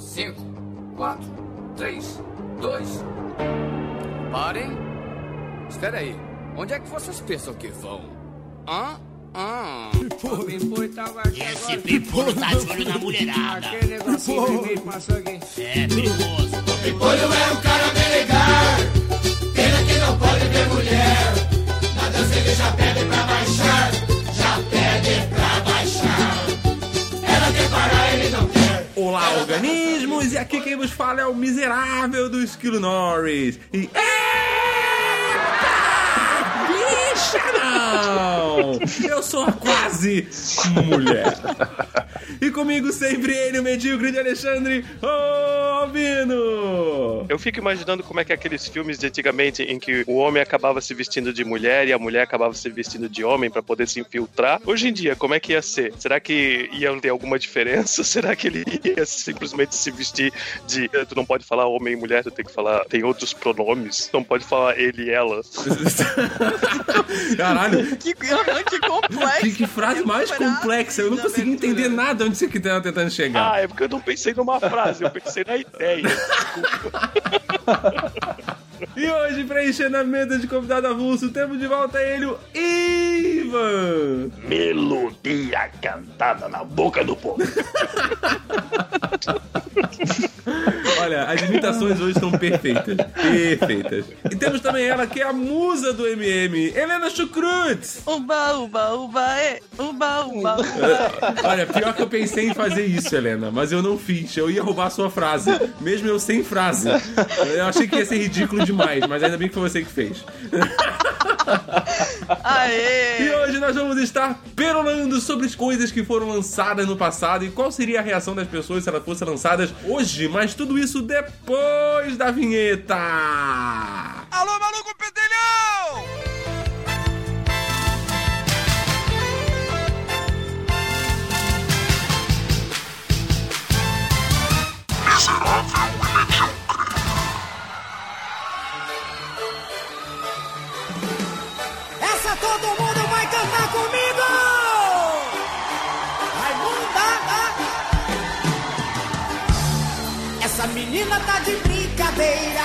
5, 4, 3, 2. Parem. Espera aí. Onde é que vocês pensam que vão? Hã? Ah, o Pimpolho tava aqui Esse pimpolho tá de olho na mulherada. Aquele negocinho vermelho passou aqui. É perigoso. Pimpolho é um cara bem legal. Pena que não pode ver mulher. Na dança ele já pede pra baixar. Organismos! E aqui quem vos fala é o miserável do Esquilo Norris. E. Bicha não! Eu sou quase mulher. E comigo sempre ele, o medíocre de Alexandre Albino! Eu fico imaginando como é que é aqueles filmes de antigamente em que o homem acabava se vestindo de mulher e a mulher acabava se vestindo de homem pra poder se infiltrar. Hoje em dia, como é que ia ser? Será que ia ter alguma diferença? Será que ele ia simplesmente se vestir de. Tu não pode falar homem e mulher, tu tem que falar. Tem outros pronomes. Não pode falar ele e ela. Caralho, Que, que complexo. que, que frase mais complexa! Eu não consegui entender nada onde você que tava tentando chegar. Ah, é porque eu não pensei numa frase, eu pensei na ideia. É isso. E hoje, preenchendo a mesa de convidado avulso, temos de volta ele, o Ivan! Melodia cantada na boca do povo. Olha, as imitações hoje estão perfeitas. Perfeitas. E temos também ela, que é a musa do MM, Helena Chucrutz! Uba, uba, uba, é. Uba, uba, uba. Olha, pior que eu pensei em fazer isso, Helena, mas eu não fiz. Eu ia roubar a sua frase, mesmo eu sem frase. Eu achei que ia ser ridículo demais, mas ainda bem que foi você que fez. E Aê! hoje nós vamos estar perolando sobre as coisas que foram lançadas no passado e qual seria a reação das pessoas se elas fossem lançadas hoje, mas tudo isso depois da vinheta. Alô, maluco pedelhão! Essa todo mundo vai cantar comigo! Raimunda! Essa menina tá de brincadeira.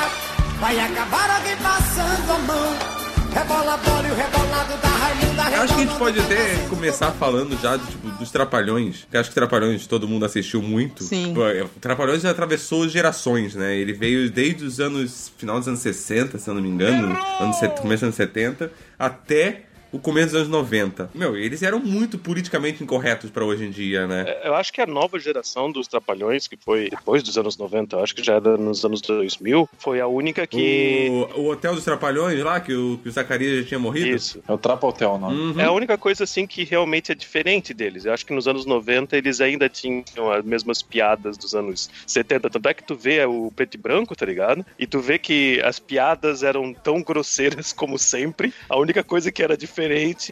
Vai acabar alguém passando a mão. Rebola, bola e o rebolado da Raimunda. Eu acho que a gente pode até começar falando já tipo, dos Trapalhões, que acho que Trapalhões todo mundo assistiu muito. Sim. Pô, é, Trapalhões já atravessou gerações, né? Ele veio desde os anos. final dos anos 60, se eu não me engano, anos, começo dos anos 70, até o começo dos anos 90. Meu, eles eram muito politicamente incorretos pra hoje em dia, né? Eu acho que a nova geração dos Trapalhões, que foi depois dos anos 90, eu acho que já era nos anos 2000, foi a única que. O, o Hotel dos Trapalhões lá, que o, que o Zacarias já tinha morrido. Isso. É o Trapa Hotel o nome. É a única coisa assim que realmente é diferente deles. Eu acho que nos anos 90 eles ainda tinham as mesmas piadas dos anos 70. Tanto é que tu vê o preto e branco, tá ligado? E tu vê que as piadas eram tão grosseiras como sempre. A única coisa que era diferente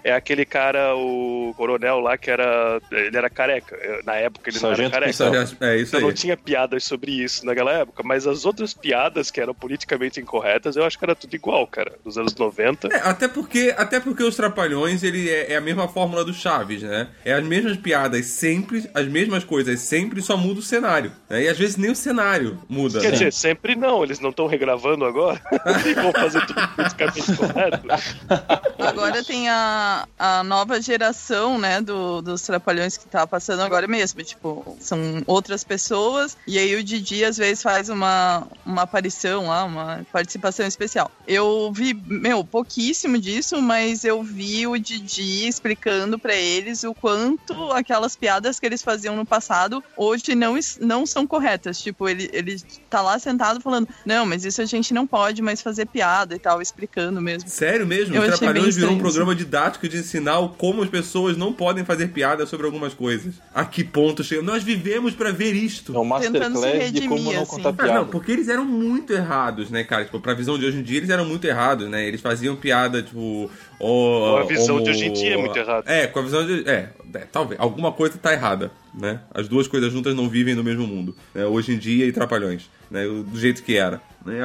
é aquele cara, o coronel lá, que era. Ele era careca. Na época ele não Sargento era careca. É isso Então aí. não tinha piadas sobre isso naquela época, mas as outras piadas que eram politicamente incorretas, eu acho que era tudo igual, cara. Dos anos 90. É, até porque, até porque os Trapalhões, ele é, é a mesma fórmula do Chaves, né? É as mesmas piadas sempre, as mesmas coisas sempre, só muda o cenário. né? E às vezes nem o cenário muda. Quer né? dizer, sempre não, eles não estão regravando agora e vão fazer tudo politicamente correto. Agora tem a, a nova geração, né, do, dos Trapalhões que tá passando agora mesmo. Tipo, são outras pessoas. E aí o Didi às vezes faz uma, uma aparição lá, uma participação especial. Eu vi, meu, pouquíssimo disso, mas eu vi o Didi explicando pra eles o quanto aquelas piadas que eles faziam no passado hoje não, não são corretas. Tipo, ele, ele tá lá sentado falando, não, mas isso a gente não pode mais fazer piada e tal, explicando mesmo. Sério mesmo? Eu Trapalhões virou um estranho programa didático de ensinar o como as pessoas não podem fazer piada sobre algumas coisas. A que ponto chega? Nós vivemos pra ver isto. É se Masterclass de como redimir, não assim. contar Ah, piada. não, porque eles eram muito errados, né, cara? Tipo, pra visão de hoje em dia, eles eram muito errados, né? Eles faziam piada, tipo. ó, Com a visão homo- de hoje em dia é muito errado. É, com a visão de. É, é, talvez. Alguma coisa tá errada, né? As duas coisas juntas não vivem no mesmo mundo. Né? Hoje em dia e Trapalhões, né? Do jeito que era. Né?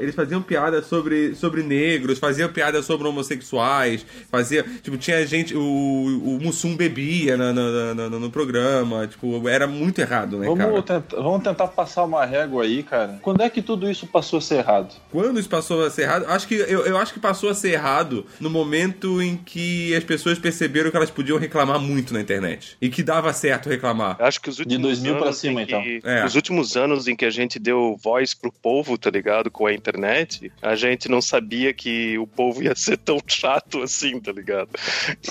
Eles faziam piada sobre, sobre negros, faziam piada sobre homossexuais, fazia, tipo, tinha gente, o, o Mussum bebia na- na- no, no programa, tipo, era muito errado, né, cara? Vamos, tentar, vamos tentar passar uma régua aí, cara. Quando é que tudo isso passou a ser errado? Quando isso passou a ser errado, acho que eu, eu acho que passou a ser errado no momento em que as pessoas perceberam que elas podiam reclamar muito na internet e que dava certo reclamar. Eu Acho que os últimos 2000 pra anos cima, em que, então. É. Os últimos anos em que a gente deu voz pro povo, tá ligado? Com a internet, a gente não sabia que o povo ia ser tão chato assim, tá ligado?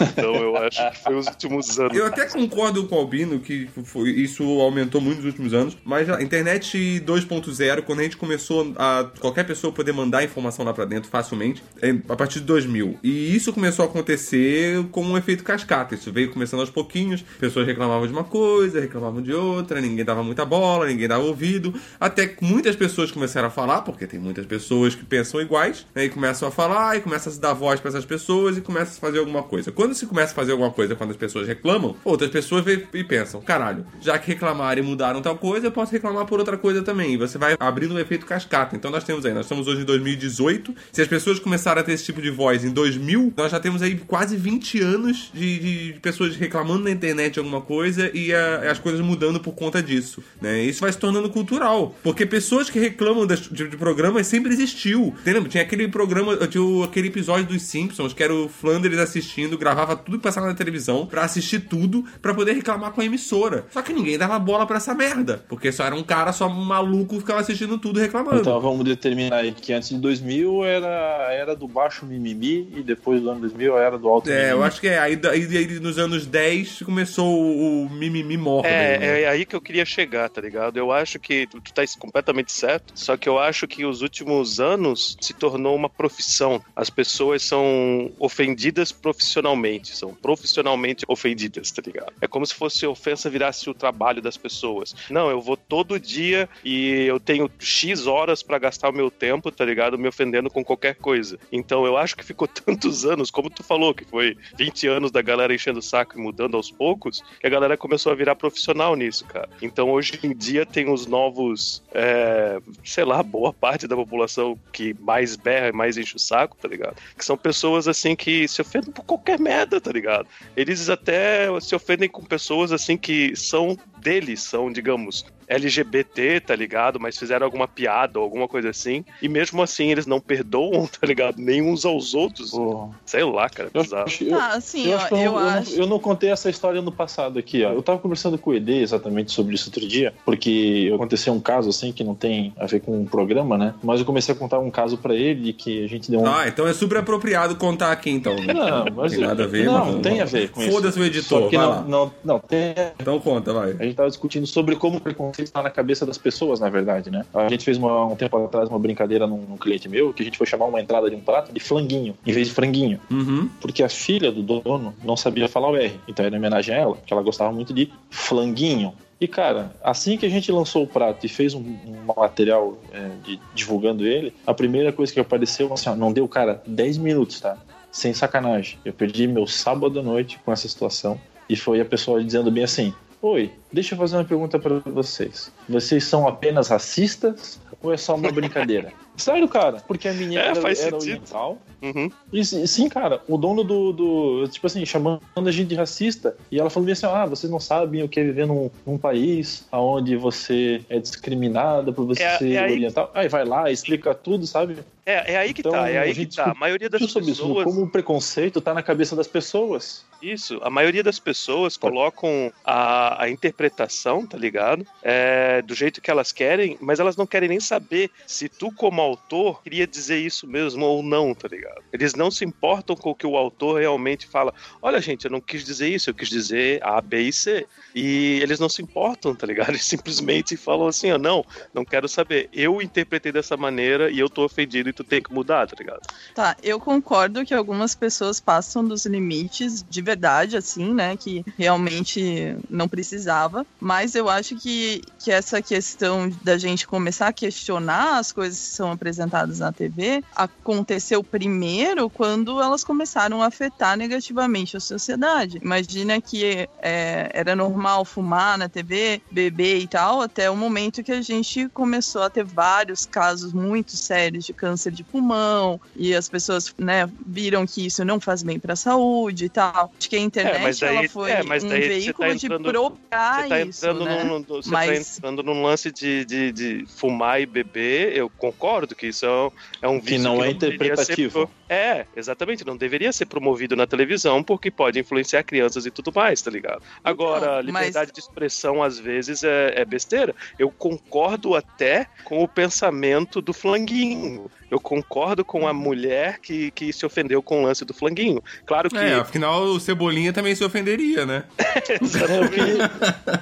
Então eu acho que foi os últimos anos. Eu até concordo com o Albino que foi- isso aumentou muito nos últimos anos, mas a internet 2.0, quando a gente começou a qualquer pessoa poder mandar informação lá pra dentro facilmente, é a partir de 2000. E isso começou a acontecer como um efeito cascata. Isso veio começando aos pouquinhos, pessoas reclamavam de uma coisa, reclamavam de outra, ninguém dava muita bola, ninguém dava ouvido, até que muitas pessoas começaram a falar, porque tem muitas pessoas que pensam iguais, né, e começam a falar, e começa a se dar voz pra essas pessoas e começa a fazer alguma coisa. Quando se começa a fazer alguma coisa quando as pessoas reclamam, outras pessoas e pensam, caralho, já que reclamaram e mudaram tal coisa, eu posso reclamar por outra coisa também. E você vai abrindo um efeito cascata. Então nós temos aí, nós estamos hoje em 2018. Se as pessoas começaram a ter esse tipo de voz em 2000, nós já temos aí quase 20 anos de, de pessoas reclamando na internet alguma coisa e a- as coisas mudando por conta disso. Né? Isso vai se tornando cultural. Porque pessoas que reclamam de, de programas sempre existiu. Entendeu? Tinha aquele programa, tinha o- aquele episódio dos Simpsons, que era o Flanders assistindo, gravava tudo que passava na televisão pra assistir tudo, pra poder reclamar com a emissora. Só que ninguém dava bola pra essa merda. Porque só era um cara só maluco ficava assistindo tudo e reclamando. Então vamos determinar aí que antes de 2000 era a era do baixo mimimi e depois do ano 2000 a era do alto É, mimimi. eu acho que é. Aí, daí, aí nos anos 10 começou o, o mimimi morro. É, né? é aí que eu queria chegar, tá ligado? Eu acho que tu, tu tá completamente certo, só que eu acho que os últimos anos se tornou uma profissão. As pessoas são ofendidas profissionalmente, são profissionalmente ofendidas, tá ligado? É como se fosse ofensa virasse o trabalho das pessoas. Não, eu vou todo dia e eu tenho X horas pra gastar o meu tempo, tá ligado? Me ofendendo com qualquer coisa. Então eu acho que ficou tantos anos, como tu falou, que foi 20 anos da galera enchendo o saco e mudando aos poucos, que a galera começou a virar profissional nisso, cara. Então hoje em dia tem os novos, é, sei lá, boa parte da população que mais berra e mais enche o saco, tá ligado? Que são pessoas assim que se ofendem por qualquer merda, tá ligado? Eles até se ofendem com pessoas assim que são deles, são, digamos, LGBT, tá ligado? Mas fizeram alguma piada ou alguma coisa assim. E mesmo assim eles não perdoam, tá ligado? Nem uns aos outros. Pô, Sei lá, cara, eu, bizarro. acho- eu, Ah, assim, eu ó, acho que eu, eu não- eu não- acho. eu não contei essa história no passado aqui, ó. Eu tava conversando com o ED exatamente sobre isso outro dia, porque aconteceu um caso assim que não tem a ver com o programa, né? Mas eu comecei a contar um caso pra ele que a gente deu um. Ah, então é super apropriado contar aqui então. né? Não, mas tem nada a ver. não, mas- tem a ver com isso. Foda-se o editor, Só que vai não, lá. não, não, tem, Então conta, vai. A gente tava discutindo sobre como o preconceito está na cabeça das pessoas, na verdade, né? A gente fez uma- um tempo atrás uma brincadeira num, num cliente meu que a gente foi chamar uma entrada de um prato de flanguinho, em vez de franguinho. Uhum. Porque a filha do dono não sabia falar o R. Então era em homenagem a ela, que ela gostava muito de flanguinho. E, cara, assim que a gente lançou o prato e fez um, um material é, de- divulgando ele, a primeira coisa que apareceu, assim, ó, não deu, cara, 10 minutos, tá? Sem sacanagem. Eu perdi meu sábado à noite com essa situação. E foi a pessoa dizendo bem assim: Oi, deixa eu fazer uma pergunta pra vocês. Vocês são apenas racistas ou é só uma brincadeira? Sério, cara, porque a menina É, era, faz era oriental. Uhum. E sim, cara, o dono do, do- Tipo assim, chamando a gente de racista. E ela falou assim: ah, vocês não sabem o que é viver num, num país onde você é discriminada por você É- ser é aí- oriental. Aí vai lá, explica tudo, sabe? É, é aí que Então, tá, é aí a que tá. A maioria das sobre isso, pessoas. como o preconceito tá na cabeça das pessoas. Isso, a maioria das pessoas colocam a, a interpretação, tá ligado? É, do jeito que elas querem, mas elas não querem nem saber se tu, como autor, queria dizer isso mesmo ou não, tá ligado? Eles não se importam com o que o autor realmente fala. Olha, gente, eu não quis dizer isso, eu quis dizer A, B e C. E eles não se importam, tá ligado? Eles simplesmente falam assim, ó, não, não quero saber. Eu interpretei dessa maneira e eu tô ofendido e tu tem que mudar, tá ligado? Tá, eu concordo que algumas pessoas passam dos limites de verdade, assim, né? Que realmente não precisava. Mas eu acho que, que essa questão da gente começar a questionar as coisas que são apresentadas na TV aconteceu primeiro quando elas começaram a afetar negativamente a sociedade. Imagina que é, era normal fumar na TV, beber e tal, até o momento que a gente começou a ter vários casos muito sérios de câncer de pulmão e as pessoas né, viram que isso não faz bem para a saúde e tal. Acho que a internet daí- ela foi é, mas um você veículo tá de entrando- propagar Você tá isso, né? num, num- você Mas- tá entrando num lance de, de, de fumar e beber, eu concordo que isso é um, é um Que vício não é deveria interpretativo. ser É, exatamente, não deveria ser promovido na televisão porque pode influenciar crianças e tudo mais, tá ligado? Agora, Então, a liberdade mas- de expressão às vezes é, é besteira. Eu concordo até com o pensamento do flanguinho. Eu concordo com a mulher que, que se ofendeu com o lance do flanguinho. Claro que É, afinal o Cebolinha também se ofenderia, né? É, eu queria-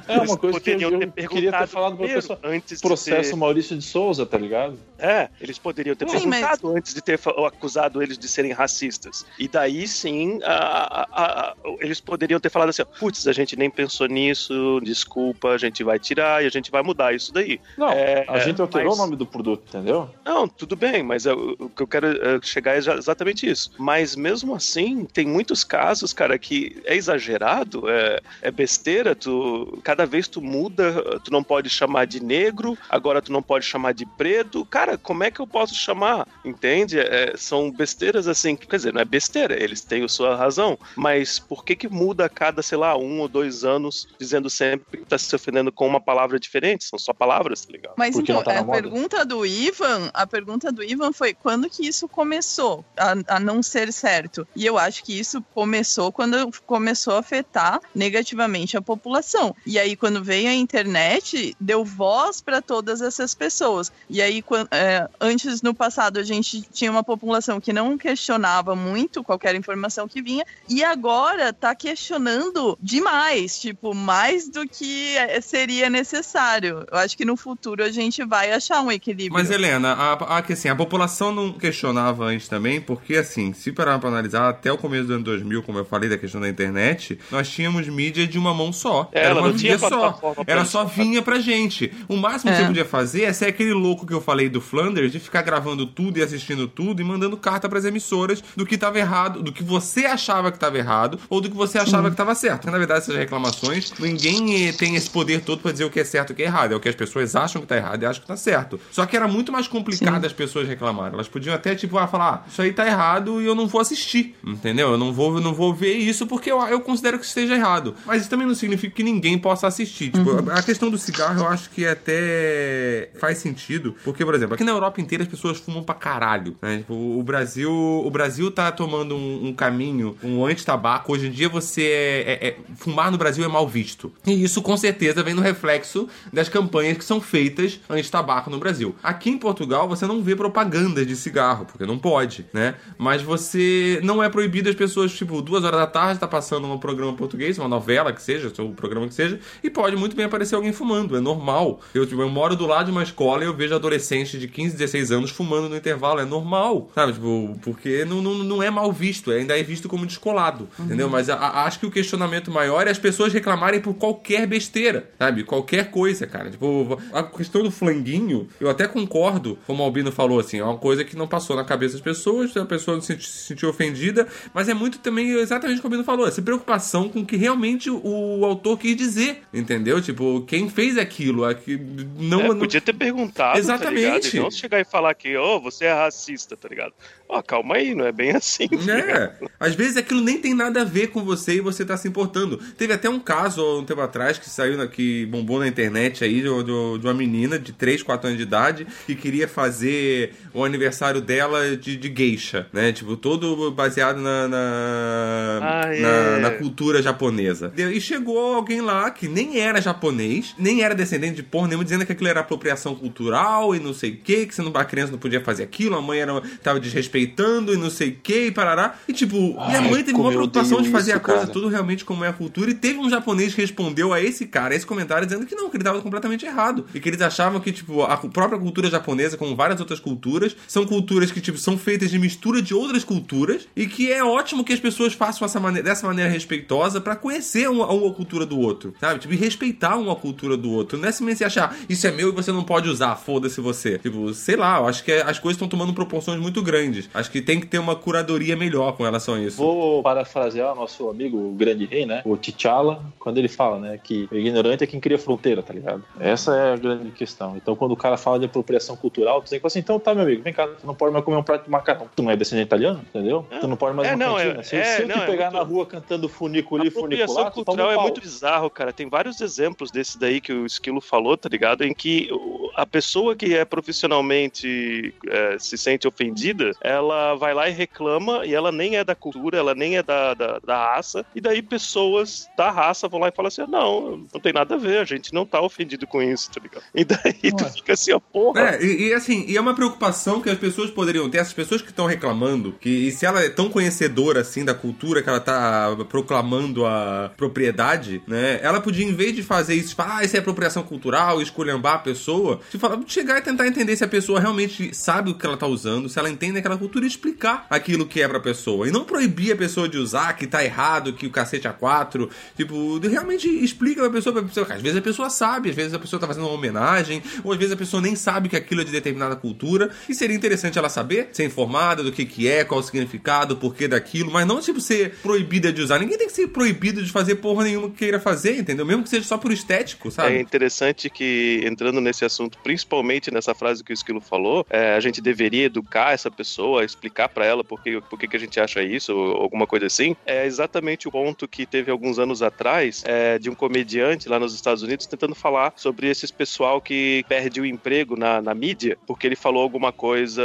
é uma coisa que eu, ter queria ter perguntado falado pra primeiro, pessoa. antes de Processo ser- Maurício de Souza, tá ligado? É, eles poderiam ter Sim, mas- perguntado antes de ter acusado eles de serem racistas. E daí sim, a- a- a- eles poderiam ter falado assim: putz, a gente nem pensou nisso, desculpa, a gente vai tirar e a gente vai mudar isso daí. Não, É, a gente alterou mas- o nome do produto, entendeu? Não, tudo bem, mas eu- o que eu quero é, chegar é exatamente isso. Mas mesmo assim, tem muitos casos, cara, que é exagerado, é, é besteira. Tu, cada vez tu muda, tu não pode chamar de negro, agora tu não pode chamar de preto. Cara, como é que eu posso chamar? Entende? É, são besteiras assim, quer dizer, não é besteira, eles têm a sua razão, mas por que que muda a cada, sei lá, um ou dois anos, dizendo sempre que tá se ofendendo com uma palavra diferente? São só palavras, tá ligado? Mas Porque então, tá na a moda. pergunta do Ivan, a pergunta do Ivan foi quando que isso começou a, a não ser certo? E eu acho que isso começou quando começou a afetar negativamente a população. E aí, quando veio a internet, deu voz para todas essas pessoas. E aí, quan- é, antes no passado, a gente tinha uma população que não questionava muito qualquer informação que vinha, e agora tá questionando demais, tipo, mais do que seria necessário. Eu acho que no futuro a gente vai achar um equilíbrio. Mas, Helena, a, a, assim, a população não questionava antes também, porque, assim, se parar pra analisar, até o começo do ano 2000, como eu falei da questão da internet, nós tínhamos mídia de uma mão só. É, Era uma mídia só. Ela só vinha pra gente. O máximo que É. você podia fazer é ser aquele louco que eu falei do Flanders, de ficar gravando tudo e assistindo tudo e mandando carta pras emissoras do que tava errado, do que você achava que tava errado, ou do que você achava que tava certo. Porque, na verdade, essas reclamações, ninguém eh, tem esse poder todo pra dizer o que é certo e o que é errado. É o que as pessoas acham que tá errado e acham que tá certo. Só que era muito mais complicado as pessoas reclamarem. Elas podiam até, tipo, ah, falar, ah, isso aí tá errado e eu não vou assistir. Entendeu? Eu não vou, eu não vou ver isso porque eu, eu considero que esteja errado. Mas isso também não significa que ninguém possa assistir. Tipo, a, a questão do cigarro eu acho que até faz sentido. Porque, por exemplo, aqui na Europa inteira as pessoas fumam pra caralho. né? Tipo, o Brasil. O Brasil tá tomando um, um caminho, um anti-tabaco. Hoje em dia você é, é- é- Fumar no Brasil é mal visto. E isso com certeza vem no reflexo das campanhas que são feitas anti-tabaco no Brasil. Aqui em Portugal você não vê propaganda de cigarro, porque não pode, né? Mas você não é proibido as pessoas, tipo, duas horas da tarde, tá passando um programa português, uma novela que seja, ou um programa que seja, e pode muito bem aparecer alguém fumando, é normal. Eu, tipo, eu moro do lado de uma escola e eu vejo adolescentes de 15, 16 anos fumando no intervalo, é normal, sabe? Tipo, porque não, não, não é mal visto, ainda é visto como descolado, entendeu? Mas a- a- acho que o questionamento maior é as pessoas reclamarem por qualquer besteira, sabe? Qualquer coisa, cara. Tipo, a questão do flanguinho, eu até concordo, como o Albino falou, assim, é uma coisa que não passou na cabeça das pessoas, a pessoa não se senti- se sentiu ofendida, mas é muito também exatamente como o falou, essa preocupação com o que realmente o autor quis dizer, entendeu? Tipo, quem fez aquilo, é que não... É, não- podia ter perguntado, Exatamente. tá ligado? E não chegar e falar que, ô, você é racista, tá ligado? Ó, calma aí, não é bem assim. tá? É, às vezes aquilo nem tem nada a ver com você e você tá se importando. Teve até um caso, há um tempo atrás, que saiu, que bombou na internet aí, de, de- de uma menina de 3, 4 anos de idade, que queria fazer o aniversário dela de, de geisha, né? Tipo, todo baseado na, na, Ah, na, é. na cultura japonesa. E chegou alguém lá que nem era japonês, nem era descendente de porra nenhuma, dizendo que aquilo era apropriação cultural e não sei o que, que você não, a criança não podia fazer aquilo, a mãe era, tava desrespeitando e não sei o que, e parará. E tipo, minha Ai, mãe teve uma preocupação de fazer isso, a coisa cara. tudo realmente como é a cultura, e teve um japonês que respondeu a esse cara, a esse comentário, dizendo que não, que ele tava completamente errado. E que eles achavam que, tipo, a própria cultura japonesa, como várias outras culturas, são culturas que, tipo, são feitas de mistura de outras culturas e que é ótimo que as pessoas façam essa maneira, dessa maneira respeitosa para conhecer uma, uma, cultura do outro, sabe? Tipo, e respeitar uma cultura do outro. Não é simplesmente achar, isso é meu e você não pode usar, foda-se você. Tipo, sei lá, eu acho que as coisas estão tomando proporções muito grandes. Acho que tem que ter uma curadoria melhor com relação a isso. Vou parafrasear o nosso amigo o grande rei, né? O T'Challa, quando ele fala, né, que ignorante é quem cria fronteira, tá ligado? Essa é a grande questão. Então, quando o cara fala de apropriação cultural, tu tem que falar assim, então tá, meu amigo, vem cá, tu não pode mais comer um prato de macarrão. Tu não é descendente italiano, entendeu? É. Tu não pode mais é, não, cantina. É, se, é, se eu não, te é pegar muito... na rua cantando funiculi, funicular, cultural é muito bizarro, cara. Tem vários exemplos desse daí que o Esquilo falou, tá ligado? Em que a pessoa que é profissionalmente é, se sente ofendida, ela vai lá e reclama e ela nem é da cultura, ela nem é da, da, da raça. E daí pessoas da raça vão lá e falam assim: não, não tem nada a ver, a gente não tá ofendido com isso, tá ligado? E daí tu fica assim, ó, porra. É, e, e assim, e é uma preocupação que as pessoas poderiam ter, essas pessoas que estão reclamando, que e se ela é tão conhecedora assim da cultura que ela tá proclamando a propriedade, né? Ela podia, em vez de fazer isso, falar, ah, isso é apropriação cultural, esculhambar a pessoa, de falar, chegar e tentar entender se a pessoa realmente sabe o que ela tá usando, se ela entende aquela cultura e explicar aquilo que é pra pessoa. E não proibir a pessoa de usar, que tá errado, que o cacete é quatro. Tipo, realmente explica pra pessoa, pra pessoa. Às vezes a pessoa sabe, às vezes a pessoa tá fazendo uma homenagem, ou às vezes a pessoa nem sabe que aquilo é de determinada cultura. E seria interessante ela saber, ser informada do que que é, qual o significado, o porquê daquilo, mas não tipo ser proibida de usar. Ninguém tem que ser proibido de fazer porra nenhuma que queira fazer, entendeu? Mesmo que seja só por estético, É sabe? interessante que, entrando nesse assunto, principalmente nessa frase que o Esquilo falou, é, a gente deveria educar essa pessoa, explicar pra ela por que, por que, que a gente acha isso, ou alguma coisa assim. É exatamente o ponto que teve alguns anos atrás é, de um comediante lá nos Estados Unidos tentando falar sobre esses pessoal que perde o emprego na, na mídia porque ele falou alguma coisa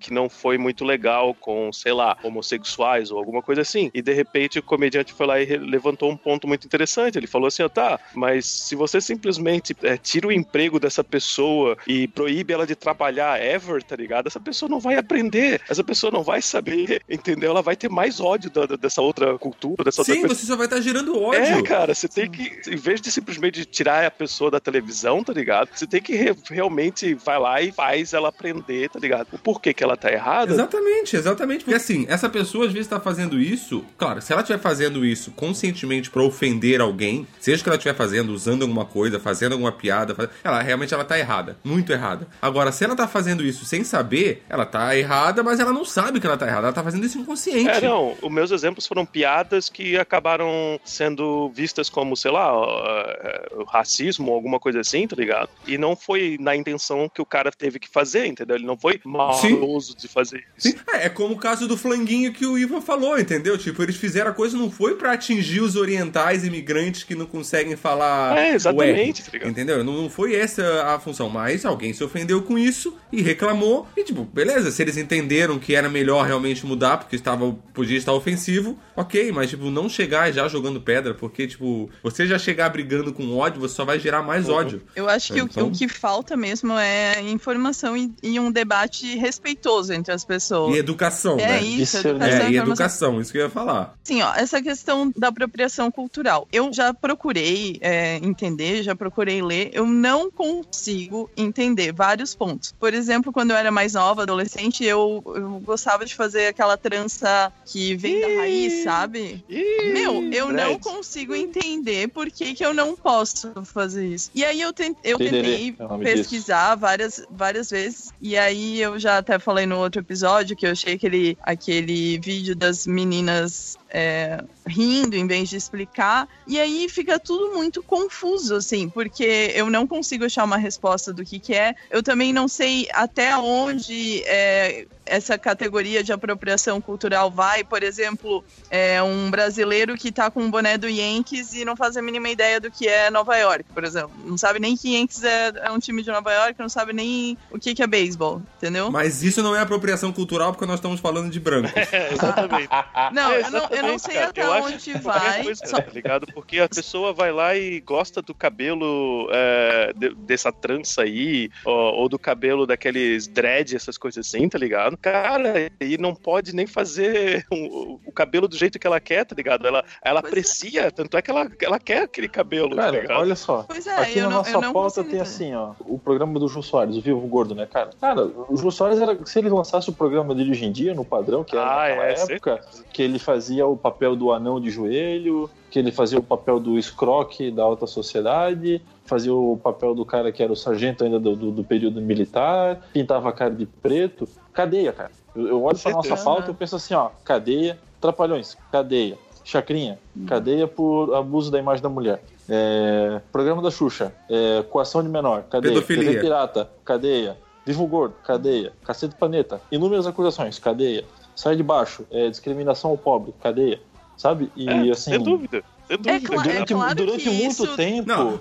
que não foi muito legal com, sei lá, homossexuais ou alguma coisa assim. E de repente o comediante foi lá e levantou um ponto muito interessante. Ele falou assim: ó, tá, mas se você simplesmente é, tira o emprego dessa pessoa e proíbe ela de trabalhar ever, tá ligado? Essa pessoa não vai aprender, essa pessoa não vai saber, entendeu? Ela vai ter mais ódio da- da- dessa outra cultura, dessa Sim, outra você só vai estar gerando ódio. é, cara, você tem que, em vez de simplesmente tirar a pessoa da televisão, tá ligado? Você tem que re- realmente vai lá e faz ela aprender, tá ligado? O porquê que ela tá errada. Exatamente, exatamente. Porque assim, essa pessoa às vezes tá fazendo isso. Claro, se ela estiver fazendo isso conscientemente pra ofender alguém, seja que ela estiver fazendo, usando alguma coisa, fazendo alguma piada, ela realmente ela tá errada. Muito errada. Agora, se ela tá fazendo isso sem saber, ela tá errada, mas ela não sabe que ela tá errada. Ela tá fazendo isso inconsciente. É, não, os meus exemplos foram piadas que acabaram sendo vistas como, sei lá, uh, racismo ou alguma coisa assim, tá ligado? E não foi na intenção que o cara teve que fazer, entendeu? Ele não foi maldoso de fazer isso. Sim, é, é como o caso do flanguinho que o Ivan falou, entendeu? Tipo, eles fizeram a coisa não foi pra atingir os orientais imigrantes que não conseguem falar. É, exatamente, o tá entendeu? Não, não foi essa a função, mas alguém se ofendeu com isso e reclamou. E, tipo, beleza, se eles entenderam que era melhor realmente mudar porque estava, podia estar ofensivo, ok, mas, tipo, não chegar já jogando pedra, porque, tipo, você já chegar brigando com ódio, você só vai gerar mais ódio. Eu acho que o- Então- o, que falta mesmo é informação e, e um debate respeitoso entre as pessoas. E educação, É né? isso, Discernimento. educação É, e educação, isso que eu ia falar. Sim, ó, essa questão da apropriação cultural. Eu já procurei é, entender, já procurei ler, eu não consigo entender vários pontos. Por exemplo, quando eu era mais nova, adolescente, eu, eu gostava de fazer aquela trança que vem da raiz, sabe? Ih, Meu, eu não dreads. consigo entender por que, que eu não posso fazer isso. E aí eu, eu tentei é pesquisar várias, várias vezes. E aí eu já até falei no outro episódio que eu achei aquele, aquele vídeo das meninas é, rindo em vez de explicar. E aí fica tudo muito confuso, assim, porque eu não consigo achar uma resposta do que, que é. Eu também não sei até onde é, essa categoria de apropriação cultural vai. Por exemplo, é um brasileiro que tá com um boné do Yankees e não faz a mínima ideia do que é Nova York, por exemplo. Não sabe nem que Yankees é, é um time de Nova York, não sabe nem o que, que é beisebol, entendeu? Mas isso não é apropriação cultural porque nós estamos falando de branco. É, exatamente. Não, É, eu não, exatamente. eu não sei cara. até Eu acho onde qualquer vai. coisa, só- tá ligado? Porque a pessoa vai lá e gosta do cabelo é, de- dessa trança aí, ou, ou do cabelo daqueles dread, essas coisas assim, tá ligado? Cara, e não pode nem fazer o, o cabelo do jeito que ela quer, tá ligado? Ela, ela Pois é. aprecia, tanto é que ela, ela quer aquele cabelo, tá Cara, ligado? olha só. Pois é, Aqui na não, nossa pauta tem assim, ó, o programa do Jô Soares, o Vivo Gordo, né, cara? Cara, o Jô Soares era, se ele lançasse o programa dele hoje em dia, no padrão, que era Ah, naquela é, época, que ele fazia o papel do anão de joelho, que ele fazia o papel do escroque da alta sociedade, fazia o papel do cara que era o sargento ainda do, do, do período militar, pintava a cara de preto. Cadeia, cara. Eu, eu olho pra nossa pauta e eu penso assim, ó, cadeia, trapalhões, cadeia, chacrinha, cadeia por abuso da imagem da mulher. É, programa da Xuxa, é, coação de menor, cadeia. Pedofilia. TV pirata, cadeia. Vivo gordo, cadeia. Cacete do planeta, inúmeras acusações, cadeia. Sai de baixo, é, discriminação ao pobre, cadeia. Sabe? E É, assim. sem dúvida. Sem dúvida. cla- Durante, é claro durante que muito isso- tempo. Não,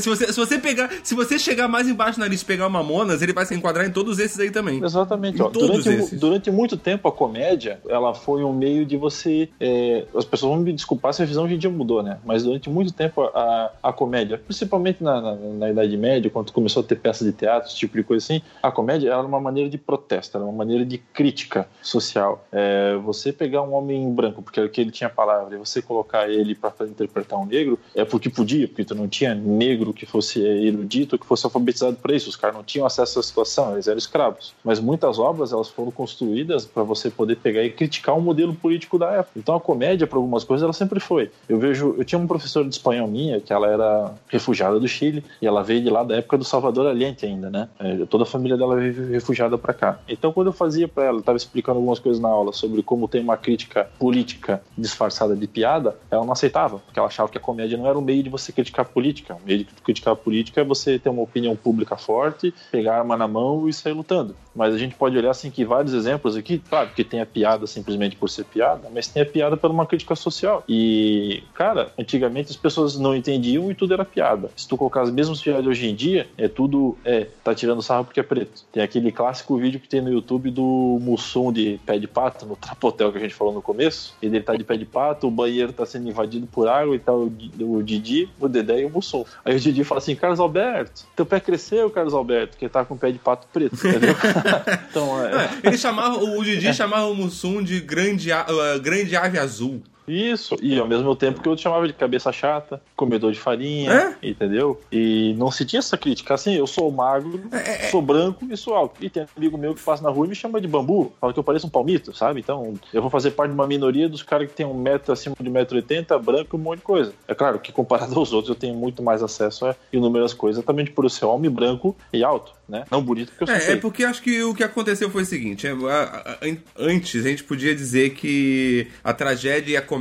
se você, se você pegar. Se você chegar mais embaixo na lista e pegar o Mamonas, ele vai se enquadrar em todos esses aí também. Exatamente. Ó. todos Durante, esses. durante muito tempo, a comédia ela foi um meio de você. é, as pessoas vão me desculpar se a visão hoje em dia mudou, né? Mas durante muito tempo, a, a comédia, principalmente na, na, na Idade Média, quando começou a ter peças de teatro, esse tipo de coisa assim, a comédia era uma maneira de protesto, era uma maneira de crítica social. É, você pegar um homem branco, porque era o que ele tinha a palavra, e você colocar ele para interpretar um negro, é porque podia, porque tu não tinha negro que fosse erudito, que fosse alfabetizado para isso. Os caras não tinham acesso à situação, eles eram escravos. Mas muitas obras elas foram construídas para você poder pegar e criticar o modelo político da época. Então a comédia, para algumas coisas, ela sempre foi. Eu vejo, eu tinha uma professora de espanhol minha que ela era refugiada do Chile e ela veio de lá da época do Salvador Allende ainda, né? É, toda a família dela veio refugiada para cá. Então quando eu fazia para ela, estava explicando algumas coisas na aula sobre como tem uma crítica política disfarçada de piada, ela não aceitava, porque ela achava que a comédia não era um meio de você criticar a política. O meio de criticar a política é você ter uma opinião pública forte, pegar a arma na mão e sair lutando. Mas a gente pode olhar assim que vários exemplos aqui, claro que tem a piada simplesmente por ser piada, mas tem a piada por uma crítica social. E, cara, antigamente as pessoas não entendiam e tudo era piada. Se tu colocar as mesmas piadas hoje em dia, é tudo, é, tá tirando sarro porque é preto. Tem aquele clássico vídeo que tem no YouTube do Mussum de pé de pato, no Trapotel que a gente falou no começo. E ele tá de pé de pato, o banheiro tá sendo invadido por água e tá o, o Didi, o Dedé e o Mussum. Aí o Didi fala assim, Carlos Alberto, teu pé cresceu, Carlos Alberto, que tá com pé de pato preto, entendeu? então, é... É, ele chamava, o Didi chamava o Mussum de grande, ah, grande ave azul. Isso, e ao mesmo tempo que eu chamava de cabeça chata, comedor de farinha, entendeu? E não se tinha essa crítica. Assim, eu sou magro, sou branco e sou alto. E tem amigo meu que passa na rua e me chama de bambu, fala que eu pareço um palmito, sabe? Então, eu vou fazer parte de uma minoria dos caras que tem um metro acima de 1,80m, branco e um monte de coisa. É claro que comparado aos outros, eu tenho muito mais acesso a inúmeras coisas, exatamente por eu ser homem branco e alto, né? Não bonito, porque eu sou É, é porque acho que o que aconteceu foi o seguinte: é, a- a- a- antes a gente podia dizer que a tragédia e a comédia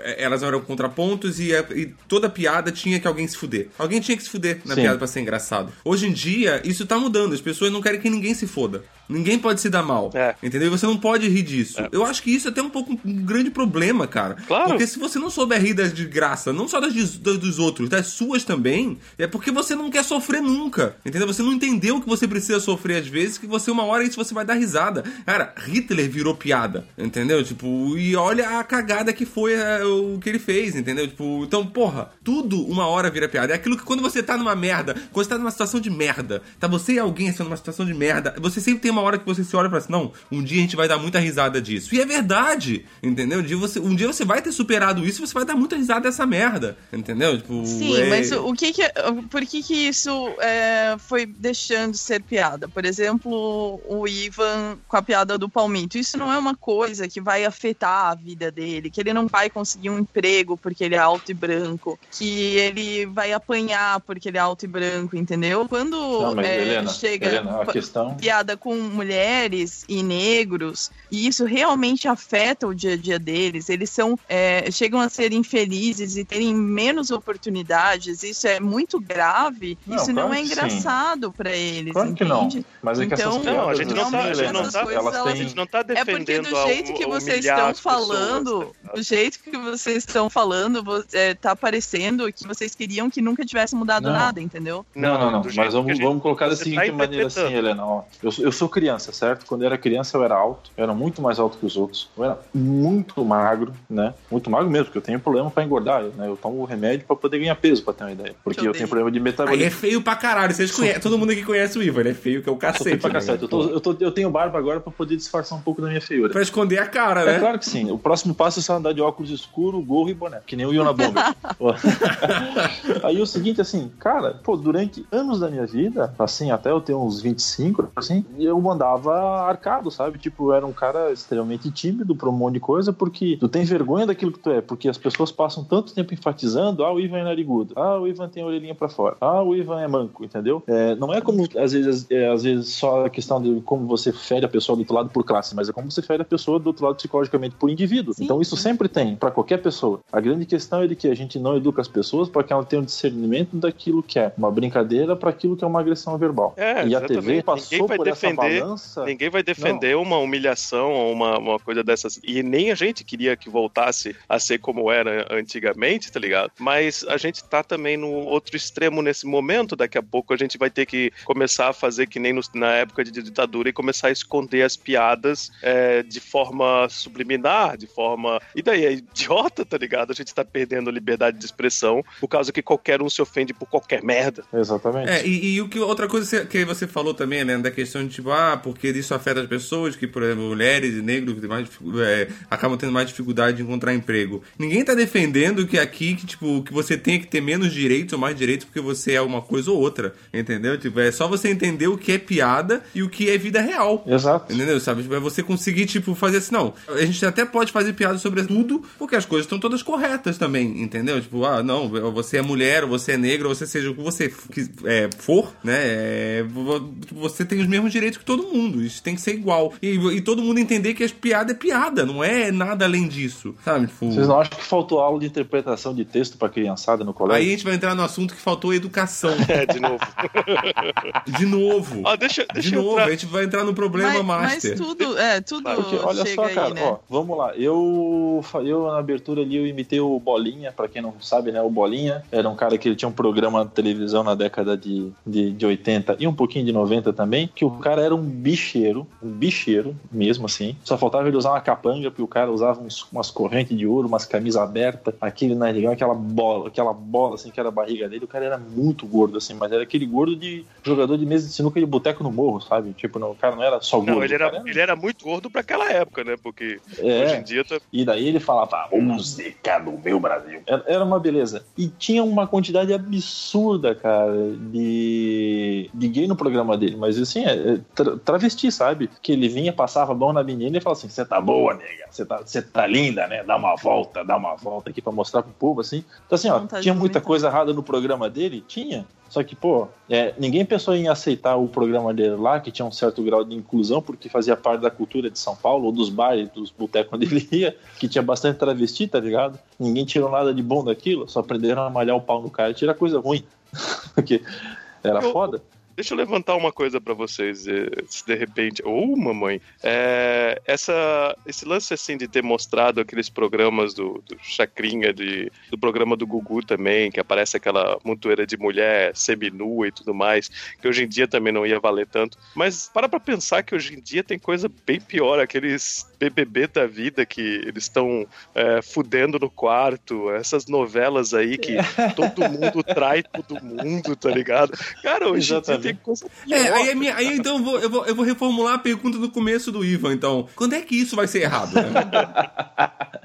é, elas eram contrapontos e, a- e toda piada tinha que alguém se fuder. Alguém tinha que se fuder na Sim. piada pra ser engraçado. Hoje em dia, isso tá mudando. As pessoas não querem que ninguém se foda. Ninguém pode se dar mal. É. Entendeu? E você não pode rir disso. Eu acho que isso é até um pouco um grande problema, cara. Claro. Porque se você não souber rir das de graça, não só das, de- das dos outros, das suas também, é porque você não quer sofrer nunca. Entendeu? Você não entendeu que você precisa sofrer às vezes, que você uma hora isso você vai dar risada. Cara, Hitler virou piada, entendeu? Tipo, e olha a cagada que foi é, o que ele fez, entendeu? Tipo, então, porra, tudo uma hora vira piada. É aquilo que quando você tá numa merda, quando você tá numa situação de merda, tá você e alguém assim numa situação de merda, você sempre tem uma hora que você se olha e fala assim, não, um dia a gente vai dar muita risada disso. E é verdade, entendeu? Um dia você, um dia você vai ter superado isso e você vai dar muita risada dessa merda, entendeu? Tipo, Sim, é- mas o que que, por que que isso é, foi deixando de ser piada? Por exemplo, o Ivan com a piada do palmito. Isso não é uma coisa que vai afetar a vida dele, que ele não vai conseguir um emprego porque ele é alto e branco, que ele vai apanhar porque ele é alto e branco, entendeu? Quando Não, mas é, Helena, chega Helena, a questão... piada com mulheres e negros, e isso realmente afeta o dia a dia deles. Eles são é, chegam a ser infelizes e terem menos oportunidades. Isso é muito grave. Não, isso claro não é engraçado para eles. Claro que não. Mas é que essas Então, piadas, Não, a gente não tá, a gente não tá, Elas a têm- gente não tá É porque defendendo do jeito que vocês estão pessoas, falando, tá ligado? do jeito que vocês estão falando, é, tá parecendo que vocês queriam que nunca tivesse mudado Não. nada, entendeu? Não, não, não. Mas vamos, gente- vamos colocar seguinte tá maneira assim. Helena. Ó, eu, eu sou criança, certo? Quando eu era criança eu era alto, eu era muito mais alto que os outros. Eu era muito magro, né? Muito magro mesmo, porque eu tenho problema pra engordar, né? Eu tomo remédio pra poder ganhar peso, pra ter uma ideia. Porque Eu eu, tenho. problema de Aí metabolismo. é feio pra caralho. Vocês conhecem, todo mundo aqui conhece o Ivan, ele é feio que é o cacete. pra né, cacete. Eu, tô- eu, tô- eu tenho barba agora pra poder disfarçar um pouco da minha feiura. Pra esconder a cara, É né? claro que sim. O próximo passo é só andar de óculos escuro, gorro e boné. Que nem o Yona Bomber. Aí o seguinte, assim, cara, pô, durante anos da minha vida, assim, até eu ter uns 25, assim, eu andava arcado, sabe? Tipo, era um cara extremamente tímido pra um monte de coisa, porque tu tem vergonha daquilo que tu é, porque as pessoas passam tanto tempo enfatizando, ah, o Ivan é narigudo, ah, o Ivan tem a orelhinha pra fora, ah, o Ivan é manco, entendeu? É, não é como, às vezes, é, às vezes, só a questão de como você fere a pessoa do outro lado por classe, mas é como você fere a pessoa do outro lado psicologicamente por indivíduo. Sim. Então isso sempre tem, pra qualquer pessoa. A grande questão é de que a gente não educa as pessoas para que elas tenham discernimento daquilo que é uma brincadeira para aquilo que é uma agressão verbal. É, e a exatamente. TV passou Ninguém vai por essa defender- balança. Ninguém vai defender uma humilhação ou uma, uma coisa dessas. E nem a gente queria que voltasse a ser como era antigamente, tá ligado? Mas a gente tá também no outro extremo nesse momento. Daqui a pouco a gente vai ter que começar a fazer que nem nos- na época de ditadura e começar a esconder as piadas é, de forma subliminar, de forma. E daí é idiota, tá ligado? A gente tá perdendo a liberdade de expressão por causa que qualquer um se ofende por qualquer merda. Exatamente. É, e, e o que outra coisa que você falou também, né, da questão de tipo, ah, porque isso afeta as pessoas, que, por exemplo, mulheres e negros mais, é, acabam tendo mais dificuldade de encontrar emprego. Ninguém tá defendendo que aqui, que, tipo, que você tenha que ter menos direitos ou mais direitos porque você é uma coisa ou outra, entendeu? Tipo, é só você entender o que é piada e o que é vida real. Exato. Entendeu? Sabe? Tipo, é você conseguir, tipo, fazer assim, não. A gente até pode fazer piada sobre tudo, porque as coisas estão todas corretas também, entendeu? Tipo, ah, não, você é mulher, ou você é negro, você seja o que você é, for, né? é, vo- você tem os mesmos direitos que todo mundo. Isso tem que ser igual. E, e todo mundo entender que as piada é piada, não é nada além disso. Sabe? Tipo. Vocês não acham que faltou aula de interpretação de texto para criançada no Aí a colégio? gente vai entrar no assunto que faltou educação. É, de novo. De novo. Ó, deixa, deixa De novo, entrar- a gente vai entrar no problema mas, mas master. tudo, é, tudo Porque, olha chega só, aí, cara, né? ó, vamos lá. Eu, eu na abertura ali eu imitei o Bolinha, pra quem não sabe, né? O Bolinha era um cara que ele tinha um programa de televisão na década de, de, de 80 e um pouquinho de 90 também, que o cara era um bicheiro, um bicheiro mesmo assim. Só faltava ele usar uma capanga, porque o cara usava uns- umas correntes de ouro, umas camisas abertas, aquele narigão, aquela bola, aquela bola assim que era a barriga dele. O cara era muito gordo assim, mas era aquele gordo de jogador de mesa de sinuca de boteco no morro, sabe? Tipo, não, o cara não era só gordo. Não, ele cara era, ele era muito gordo pra aquela época, né? Porque É. hoje em dia tá. E daí ele falava, música do meu Brasil. Era, era uma beleza. E tinha uma quantidade absurda, cara, de, de gay no programa dele. Mas assim, é, é tra- travesti, sabe? Que ele vinha, passava a mão na menina e falava assim: Você tá boa, nega? Você tá, você tá linda, né? Dá uma volta, dá uma volta aqui pra mostrar pro povo, assim. Então, assim, ó, Vontade tinha muita coisa errada no programa dele? Tinha. Só que, pô, é, ninguém pensou em aceitar o programa dele lá, que tinha um certo grau de inclusão, porque fazia parte da cultura de São Paulo, ou dos bares, dos botecos onde ele ia, que tinha bastante travesti, tá ligado? Ninguém tirou nada de bom daquilo, só aprenderam a malhar o pau no cara e tirar coisa ruim. porque era Eu- foda. Deixa eu levantar uma coisa pra vocês, eh, se de repente. Ô, mamãe! É, essa, esse lance assim de ter mostrado aqueles programas do, do Chacrinha, de, do programa do Gugu também, que aparece aquela montoeira de mulher seminua e tudo mais, que hoje em dia também não ia valer tanto. Mas para pra pensar que hoje em dia tem coisa bem pior, aqueles BBB da vida que eles estão é, fudendo no quarto, essas novelas aí que todo mundo trai todo mundo, tá ligado? Cara, hoje Exatamente. Tem coisa pior. É, aí, é minha- aí então eu vou, eu, vou, eu vou reformular a pergunta do começo do Ivan, então. Quando é que isso vai ser errado? Né?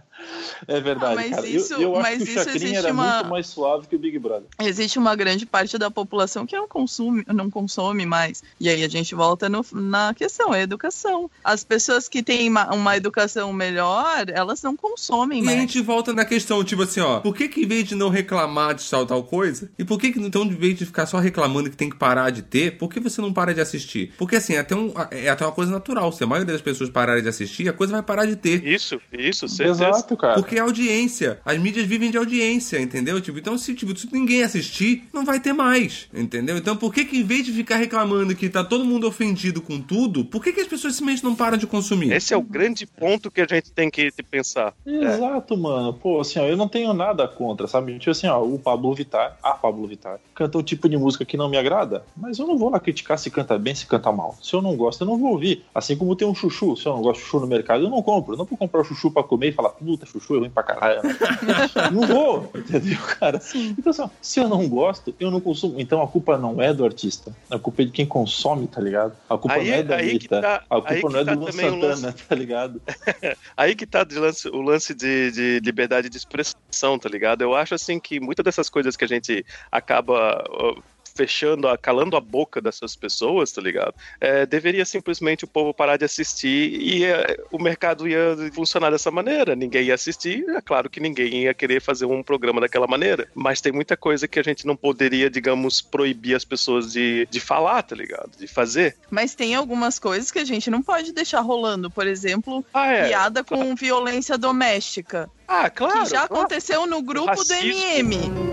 É verdade, Ah, mas cara. isso- eu, eu acho mas que o isso existe era uma- muito mais suave que o Big Brother. Existe uma grande parte da população que não consome, não consome mais. E aí a gente volta no- na questão, é a educação. As pessoas que têm uma, uma educação melhor, elas não consomem E a mais. gente volta na questão, tipo assim, ó, por que que em vez de não reclamar de tal tal coisa, e por que que então, em vez de ficar só reclamando que tem que parar de ter, por que você não para de assistir? Porque assim, é até, um, é até uma coisa natural, se a maioria das pessoas pararem de assistir, a coisa vai parar de ter. Isso, isso, certeza. Exato, cara. Porque é audiência. As mídias vivem de audiência, entendeu? Tipo, então se, tipo, se ninguém assistir, não vai ter mais, entendeu? Então por que que em vez de ficar reclamando que tá todo mundo ofendido com tudo, por que que as pessoas simplesmente não param de consumir? Esse é o grande ponto que a gente tem que pensar. Exato, mano. Pô, assim, ó, eu não tenho nada contra, sabe? Tipo assim, ó, o Pablo Vittar, a Pablo Vittar, canta um tipo de música que não me agrada, mas eu não vou lá criticar se canta bem, se canta mal. Se eu não gosto, eu não vou ouvir. Assim como tem um chuchu, se eu não gosto de chuchu no mercado, eu não compro. Eu não vou comprar o chuchu pra comer e falar, puta, chuchu é ruim pra caralho. não vou, entendeu, cara? Então, assim, ó, se eu não gosto, eu não consumo. Então a culpa não é do artista, a culpa é de quem consome, tá ligado? A culpa Aí- não é da Anitta, tá- a culpa não é tá do Luan o lance- Santana, tá ligado? Aí que tá de lance- o lance de, de liberdade de expressão, tá ligado? Eu acho assim que muitas dessas coisas que a gente acaba fechando, a- calando a boca dessas pessoas, tá ligado? É, deveria simplesmente o povo parar de assistir e é, o mercado ia funcionar dessa maneira. Ninguém ia assistir, é claro que ninguém ia querer fazer um programa daquela maneira. Mas tem muita coisa que a gente não poderia, digamos, proibir as pessoas de, de falar, tá ligado? De fazer. Mas tem algumas coisas que a gente não pode deixar rolando. Por exemplo, Ah, é. piada com violência doméstica. Ah, claro. que já claro. aconteceu no grupo do Racismo. MM.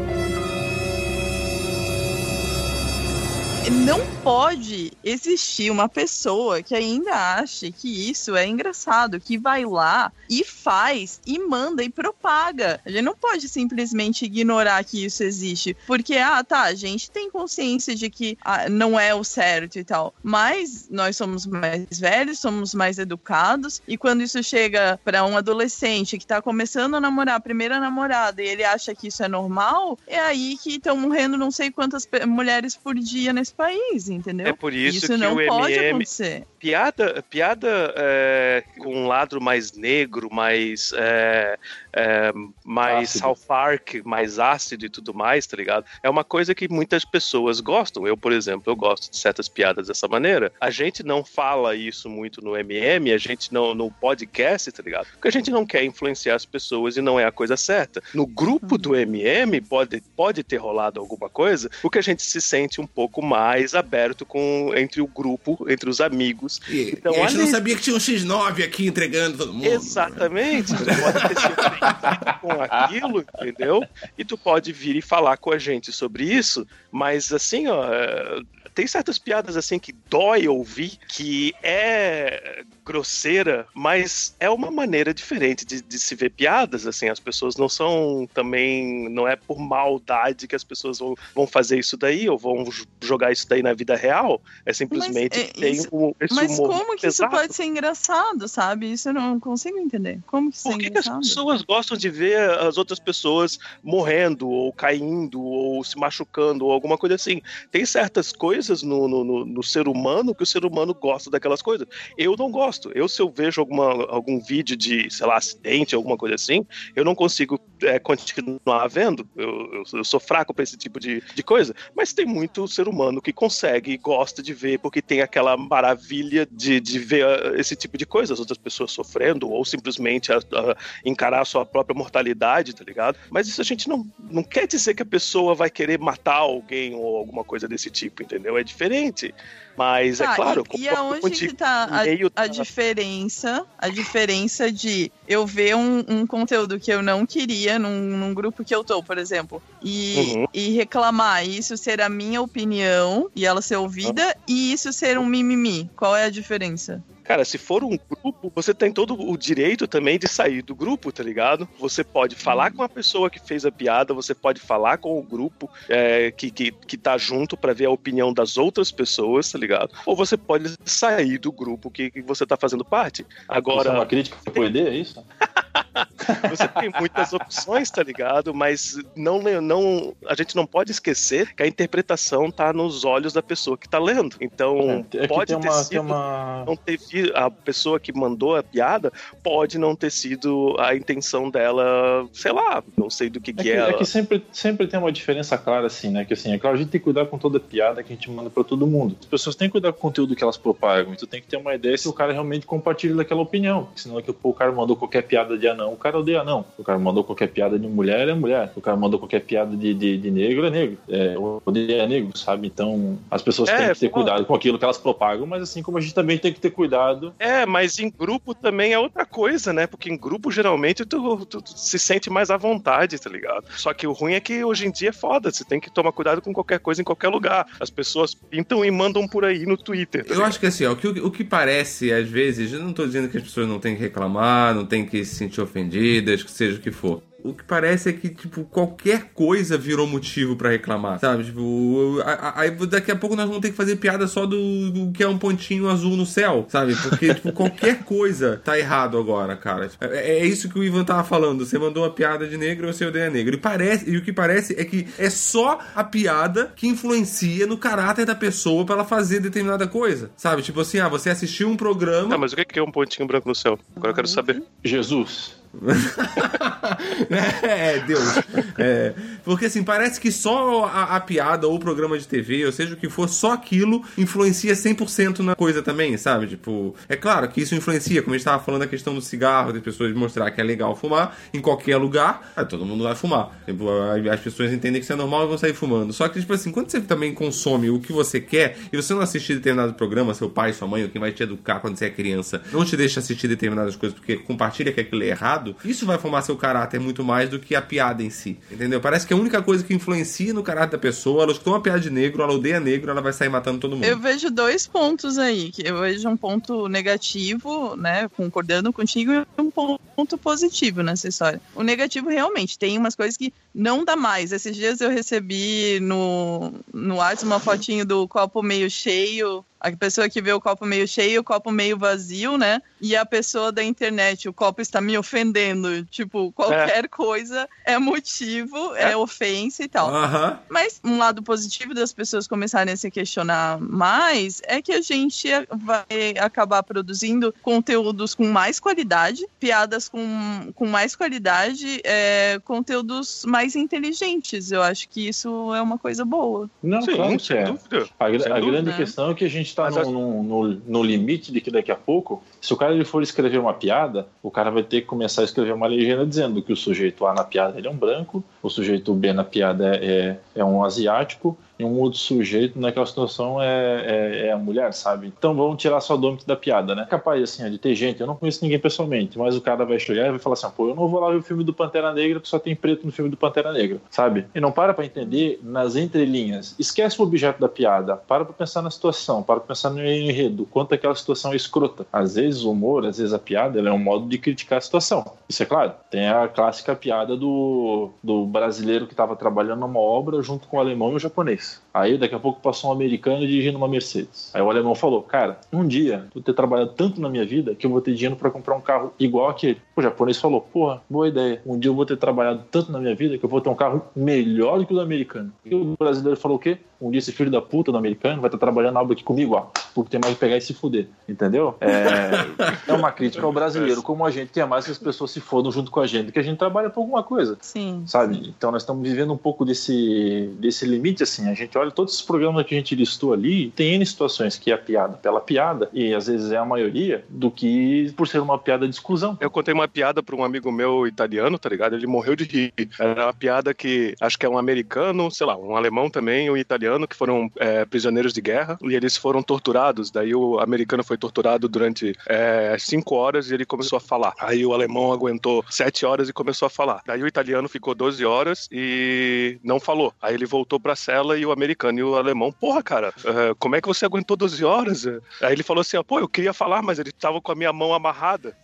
Não pode existir uma pessoa que ainda ache que isso é engraçado, que vai lá e faz e manda e propaga. A gente não pode simplesmente ignorar que isso existe, porque ah, tá, a gente tem consciência de que ah, não é o certo e tal, mas nós somos mais velhos, somos mais educados e quando isso chega para um adolescente que tá começando a namorar a primeira namorada e ele acha que isso é normal, é aí que estão morrendo não sei quantas mulheres por dia nesse país, entendeu? É por isso, que não o pode MM acontecer. piada, piada é, com um lado mais negro, mais é, é, mais Ácido. Park, mais ácido e tudo mais, tá ligado? É uma coisa que muitas pessoas gostam. Eu, por exemplo, eu gosto de certas piadas dessa maneira. A gente não fala isso muito no MM, a gente não no podcast, tá ligado? Porque a gente não quer influenciar as pessoas e não é a coisa certa. No grupo do MM pode, pode ter rolado alguma coisa, porque a gente se sente um pouco mais aberto com entre o grupo, entre os amigos. E, Então, e a gente olha não sabia que tinha um X9 aqui entregando todo mundo. Exatamente. Você pode ter se com aquilo, entendeu? E tu pode vir e falar com a gente sobre isso, mas assim, ó. é, Tem certas piadas assim que dói ouvir, que é grosseira, mas é uma maneira diferente de, de se ver piadas, assim, as pessoas não são também, não é por maldade que as pessoas vão, vão fazer isso daí, ou vão jogar isso daí na vida real, é simplesmente Mas, é, tem isso- o, esse Mas como que isso pesado. pode ser engraçado, sabe? Isso eu não consigo entender. Como que isso Por é que, que as engraçado? pessoas gostam de ver as outras pessoas morrendo, ou caindo, ou se machucando, ou alguma coisa assim? Tem certas coisas no, no, no- no ser humano que o ser humano gosta daquelas coisas. Eu não gosto. Eu, se eu vejo alguma, algum vídeo de, sei lá, acidente, alguma coisa assim, eu não consigo é, continuar vendo. Eu, eu, eu sou fraco pra esse tipo de, de coisa. Mas tem muito ser humano que consegue e gosta de ver, porque tem aquela maravilha de, de ver ah, esse tipo de coisa, as outras pessoas sofrendo, ou simplesmente a- a encarar a sua própria mortalidade, tá ligado? Mas isso a gente não, não quer dizer que a pessoa vai querer matar alguém ou alguma coisa desse tipo, entendeu? É diferente. Mas Tá, é claro, e, e aonde que tá a, a da- diferença? A diferença de eu ver um, um conteúdo que eu não queria num, num grupo que eu tô, por exemplo, e, Uhum. e reclamar, isso ser a minha opinião e ela ser ouvida, e isso ser um mimimi. Qual é a diferença? Cara, se for um grupo, você tem todo o direito também de sair do grupo, tá ligado? Você pode falar com a pessoa que fez a piada, você pode falar com o grupo é, que, que, que tá junto pra ver a opinião das outras pessoas, tá ligado? Ou você pode sair do grupo que, que você tá fazendo parte. Isso é uma Agora, crítica pro ED, é isso? você tem muitas opções, tá ligado? Mas não, não, a gente não pode esquecer que a interpretação tá nos olhos da pessoa que tá lendo. Então, É, é que pode ter uma, sido uma... não ter vi- a pessoa que mandou a piada pode não ter sido a intenção dela, sei lá, não sei do que É que que, é. é que sempre, sempre tem uma diferença clara, assim, né? Que assim, é claro, a gente tem que cuidar com toda piada que a gente manda pra todo mundo. As pessoas têm que cuidar com o conteúdo que elas propagam. Então tem que ter uma ideia se o cara realmente compartilha daquela opinião. Senão daqui a pouco o cara mandou qualquer piada de anão, o cara odeia não. O cara mandou qualquer piada de mulher, é mulher. O cara mandou qualquer piada de, de, de negro, é negro. É, odeia negro, sabe? Então, as pessoas É, têm que ter pô. cuidado com aquilo que elas propagam, mas assim como a gente também tem que ter cuidado. É, mas em grupo também é outra coisa, né? Porque em grupo, geralmente, tu, tu- tu se sente mais à vontade, tá ligado? Só que o ruim é que hoje em dia é foda. Você tem que tomar cuidado com qualquer coisa em qualquer lugar. As pessoas pintam e mandam por aí no Twitter. tá Eu acho que assim, ó, o, que, o que parece, às vezes, eu não tô dizendo que as pessoas não têm que reclamar, não têm que se sentir ofendidas, que seja o que for. O que parece é que, tipo, qualquer coisa virou motivo pra reclamar, sabe? Tipo, aí daqui a pouco nós vamos ter que fazer piada só do, do que é um pontinho azul no céu, sabe? Porque, tipo, qualquer coisa tá errado agora, cara. Tipo, É, é isso que o Ivan tava falando. Você mandou uma piada de negro, você odeia negro. E, parece, e o que parece é que é só a piada que influencia no caráter da pessoa pra ela fazer determinada coisa, sabe? Tipo assim, ah, você assistiu um programa. Ah, mas o que é um pontinho branco no céu? Agora eu quero saber. Jesus. é, Deus. É, porque assim, parece que só a, a piada ou o programa de TV, ou seja o que for, só aquilo influencia 100% na coisa também, sabe? Tipo, é claro que isso influencia, como a gente tava falando da questão do cigarro, das pessoas mostrar que é legal fumar em qualquer lugar, aí todo mundo vai fumar. Tipo, as pessoas entendem que isso é normal e vão sair fumando. Só que, tipo assim, quando você também consome o que você quer e você não assistir determinado programa, seu pai, sua mãe, ou quem vai te educar quando você é criança, não te deixa assistir determinadas coisas porque compartilha que aquilo é errado, isso vai formar seu caráter muito mais do que a piada em si. Entendeu? Parece que a única coisa que influencia no caráter da pessoa, ela escutou uma piada de negro, ela odeia negro, ela vai sair matando todo mundo. Eu vejo dois pontos aí. Eu vejo um ponto negativo, né? Concordando contigo, e um ponto positivo nessa história. O negativo realmente tem umas coisas que não dá mais. Esses dias eu recebi no, no WhatsApp uma fotinho do copo meio cheio. A pessoa que vê o copo meio cheio, o copo meio vazio, né? E a pessoa da internet, o copo está me ofendendo. Tipo, qualquer coisa é motivo, é, ofensa e tal. Aham. Mas um lado positivo das pessoas começarem a se questionar mais é que a gente vai acabar produzindo conteúdos com mais qualidade, piadas com, com mais qualidade, é, conteúdos mais inteligentes. Eu acho que isso é uma coisa boa. Não, Sim, claro que sem é. dúvida. A, a grande questão é que a gente está no, no, no limite de que daqui a pouco, se o cara ele for escrever uma piada, o cara vai ter que começar a escrever uma legenda dizendo que o sujeito A na piada ele é um branco, o sujeito B na piada é, é, é um asiático e um outro sujeito naquela situação é, é, é a mulher, sabe? Então vamos tirar só o da piada, né? Capaz assim, de ter gente, eu não conheço ninguém pessoalmente, mas o cara vai chegar e vai falar assim: pô, eu não vou lá ver o filme do Pantera Negra que só tem preto no filme do Pantera Negra, sabe? E não para pra entender nas entrelinhas. Esquece o objeto da piada, para pra pensar na situação, para pra pensar no enredo, quanto aquela situação é escrota. Às vezes o humor, às vezes a piada, ela é um modo de criticar a situação. Isso é claro. Tem a clássica piada do, do brasileiro que estava trabalhando numa obra junto com o alemão e o japonês. Aí daqui a pouco passou um americano dirigindo uma Mercedes. Aí o alemão falou: Cara, um dia vou ter trabalhado tanto na minha vida que eu vou ter dinheiro para comprar um carro igual aquele. O japonês falou: Porra, boa ideia. Um dia eu vou ter trabalhado tanto na minha vida que eu vou ter um carro melhor do que o do americano. E o brasileiro falou o quê? Um dia esse filho da puta do americano vai estar trabalhando na obra aqui comigo, ó, porque tem mais que pegar e se fuder. Entendeu? É, é uma crítica ao brasileiro, como a gente quer mais que as pessoas se fodam junto com a gente, que a gente trabalha por alguma coisa Sim. sabe? Então nós estamos vivendo um pouco desse, desse limite, assim. A gente olha todos os programas que a gente listou ali, tem N situações que é a piada pela piada, e às vezes é a maioria, do que por ser uma piada de exclusão. Eu contei uma piada pra um amigo meu italiano, tá ligado? Ele morreu de rir. Era uma piada que acho que é um americano, sei lá, um alemão também, um italiano, que foram é, prisioneiros de guerra e eles foram torturados. Daí o americano foi torturado durante é, cinco horas e ele começou a falar. Aí o alemão aguentou sete horas e começou a falar. Daí o italiano ficou 12 horas e não falou. Aí ele voltou pra cela e o americano e o alemão, porra, cara, é, como é que você aguentou 12 horas? Aí ele falou assim: ó, pô, eu queria falar, mas ele tava com a minha mão amarrada.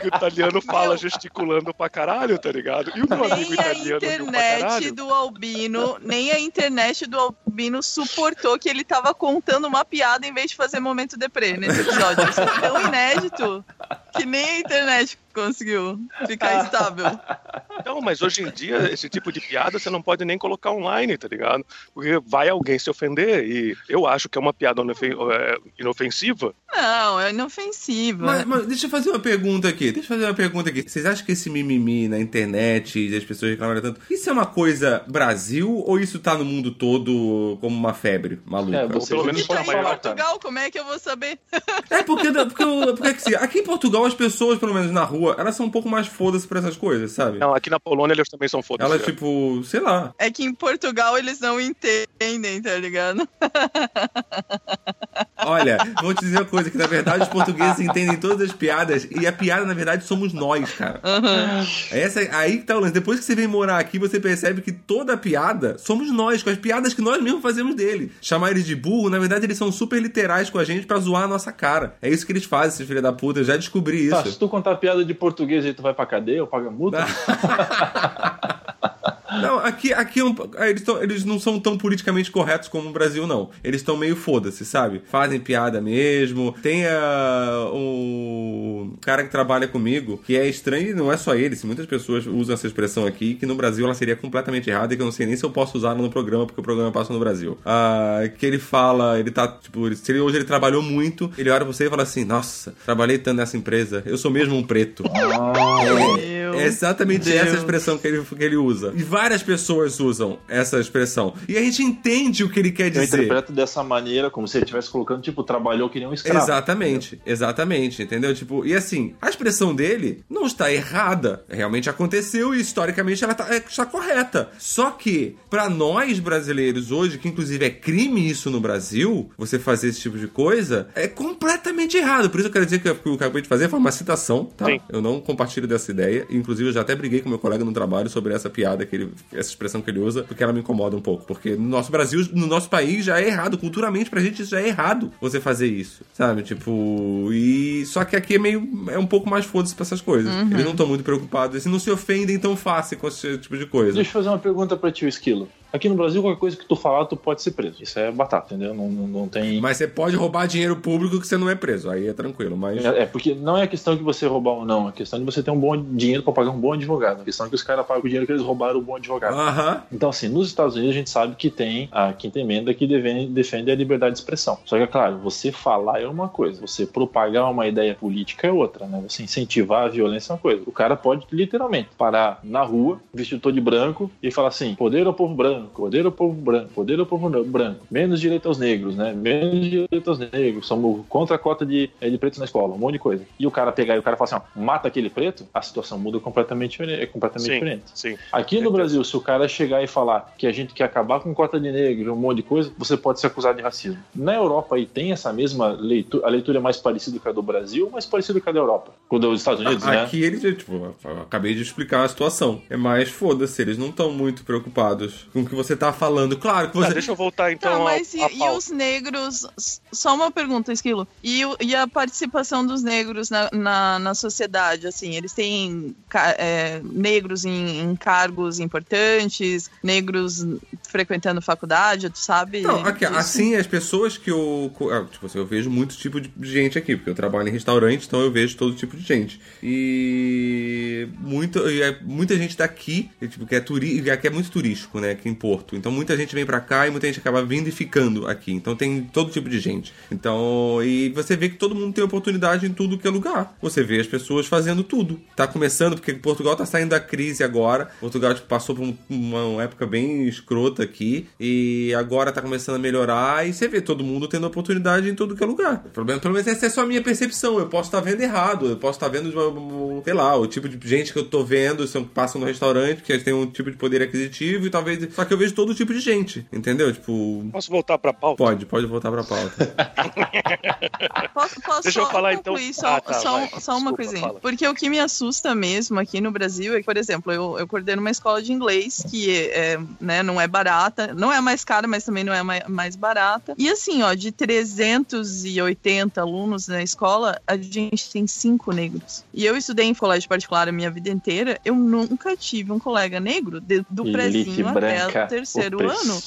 que o italiano fala gesticulando pra caralho, tá ligado? E o meu amigo a italiano pra internet caralho. do Albino, nem a internet do Albino suportou que ele tava contando uma piada em vez de fazer momento deprê nesse episódio. Isso é tão inédito que nem a internet conseguiu ficar estável. Não, mas hoje em dia, esse tipo de piada você não pode nem colocar online, tá ligado? Porque vai alguém se ofender e eu acho que é uma piada é, inofensiva. Não, é inofensiva. Mas, mas deixa eu fazer uma pergunta aqui. Deixa eu fazer uma pergunta aqui. Vocês acham que esse mimimi na internet e as pessoas reclamarem tanto, isso é uma coisa Brasil ou isso tá no mundo todo como uma febre maluca? É, você pelo menos tá em maior, falar, cara. Portugal, como é que eu vou saber? É porque, porque, porque, porque assim, aqui em Portugal Portugal, as pessoas, pelo menos na rua, elas são um pouco mais foda-se pra essas coisas, sabe? Não, aqui na Polônia eles também são foda Elas, tipo, sei lá. É que em Portugal eles não entendem, tá ligado? Olha, vou te dizer uma coisa: que na verdade os portugueses entendem todas as piadas e a piada, na verdade, somos nós, cara. Essa, aí que tá o lance. Depois que você vem morar aqui, você percebe que toda a piada somos nós, com as piadas que nós mesmos fazemos dele. Chamar eles de burro, na verdade, eles são super literais com a gente pra zoar a nossa cara. É isso que eles fazem, esses filhos da puta. Eu já descobri isso. Tá, se tu contar piada de português e tu vai pra cadeia ou paga multa? Não, aqui, aqui é um- eles, tão- eles não são tão politicamente corretos como o Brasil, não. Eles estão meio foda-se, sabe? Fazem piada mesmo. Tem ah, um cara que trabalha comigo, que é estranho, e não é só ele, se muitas pessoas usam essa expressão aqui, que no Brasil ela seria completamente errada e que eu não sei nem se eu posso usar no programa, porque o programa passa no Brasil. Ah, que ele fala, ele tá, tipo, se ele, hoje ele trabalhou muito, ele olha pra você e fala assim, nossa, trabalhei tanto nessa empresa, eu sou mesmo um preto. Meu É exatamente Deus. essa expressão que ele, que ele usa. E várias pessoas usam essa expressão. E a gente entende o que ele quer Eu dizer. interpreto dessa maneira, como se ele estivesse colocando, tipo, trabalhou que nem um escravo. Exatamente, exatamente, entendeu? Tipo, e assim, a expressão dele não está errada. Realmente aconteceu e historicamente ela tá, é, está correta. Só que, pra nós brasileiros hoje, que inclusive é crime isso no Brasil, você fazer esse tipo de coisa, é completamente errado. Por isso eu quero dizer que o que eu acabei de fazer foi uma citação, tá? Sim. Eu não compartilho dessa ideia. Inclusive, eu já até briguei com meu colega no trabalho sobre essa piada, que ele, essa expressão que ele usa, porque ela me incomoda um pouco. Porque no nosso Brasil, no nosso país, já é errado. Culturalmente, pra gente, isso já é errado você fazer isso. Sabe? Tipo. E. Só que aqui é meio. É um pouco mais foda-se pra essas coisas. Eles não estão muito preocupados. Assim, não se ofendem tão fácil com esse tipo de coisa. Deixa eu fazer uma pergunta pra ti, Esquilo. Aqui no Brasil, qualquer coisa que tu falar, tu pode ser preso. Isso é batata, entendeu? Não, não, não tem. Mas você pode roubar dinheiro público que você não é preso. Aí é tranquilo. Mas. É, é, porque não é a questão de você roubar ou não, é a questão de você ter um bom dinheiro pra pagar um bom advogado. A questão é que os caras pagam o dinheiro que eles roubaram o bom advogado. Aham. Então, assim, nos Estados Unidos a gente sabe que tem a quinta emenda que deve- defende a liberdade de expressão. Só que, é claro, você falar é uma coisa, você propagar uma ideia política é outra, né? Você incentivar a violência é uma coisa. O cara pode, literalmente, parar na rua, vestido todo de branco, e falar assim: poder ao povo branco, poder ao povo branco, poder ao povo branco, menos direito aos negros, né? Menos direito aos negros, somos contra a cota de, eh, de pretos na escola, um monte de coisa. E o cara pegar e o cara falar assim: ó, mata aquele preto, a situação muda completamente, diferente- é completamente Sim, diferente. sim. Aqui no Brasil, se o cara chegar e falar que a gente quer acabar com cota de negro, um monte de coisa, você pode ser acusado de racismo. Na Europa aí tem essa mesma leitura, a leitura é mais parecida com a do Brasil, mais parecida com a da Europa, com a dos Estados Unidos, né? Aqui eles, tipo, acabei de explicar a situação. É mais foda-se, eles não estão muito preocupados com o que você tá falando. Claro que Tá, você. deixa eu voltar então Tá, ao- mas e, à e pauta. os negros? Só uma pergunta, Esquilo. E, e a participação dos negros na, na, na sociedade? Assim, eles têm é, negros em, em cargos importantes, negros frequentando faculdade, tu sabe? Não, aqui, assim, as pessoas que eu. ah, Tipo assim, eu vejo muito tipo de gente aqui, porque eu trabalho em restaurante, então eu vejo todo tipo de gente. E. Muito, e é muita gente daqui, e, tipo, que é, turi, que é muito turístico, né? Porto. Então muita gente vem pra cá e muita gente acaba vindo e ficando aqui. Então tem todo tipo de gente. Então. E você vê que todo mundo tem oportunidade em tudo que é lugar. Você vê as pessoas fazendo tudo. Tá começando, porque Portugal tá saindo da crise agora. Portugal tipo, passou por um- uma época bem escrota aqui. E agora tá começando a melhorar. E você vê todo mundo tendo oportunidade em tudo que é lugar. O problema, pelo menos, essa é só a minha percepção. Eu posso estar vendo errado. Eu posso estar vendo, um, sei lá, o tipo de gente que eu tô vendo, são que passam no restaurante, que tem um tipo de poder aquisitivo e talvez. Só que eu vejo todo tipo de gente. Entendeu? Tipo. Posso voltar pra pauta? Pode, pode voltar pra pauta. Posso, posso Deixa eu falar, então. Só, Ah, tá, só, vai. só uma Desculpa, coisinha. fala. Porque o que me assusta mesmo aqui no Brasil é que, por exemplo, eu, eu coordeno uma escola de inglês que é, né, não é barata, não é mais cara, mas também não é mai- mais barata. E assim, ó, de 380 alunos na escola, a gente tem cinco negros. E eu estudei em colégio particular a minha vida inteira, eu nunca tive um colega negro, de- do Elite prezinho até terceiro ano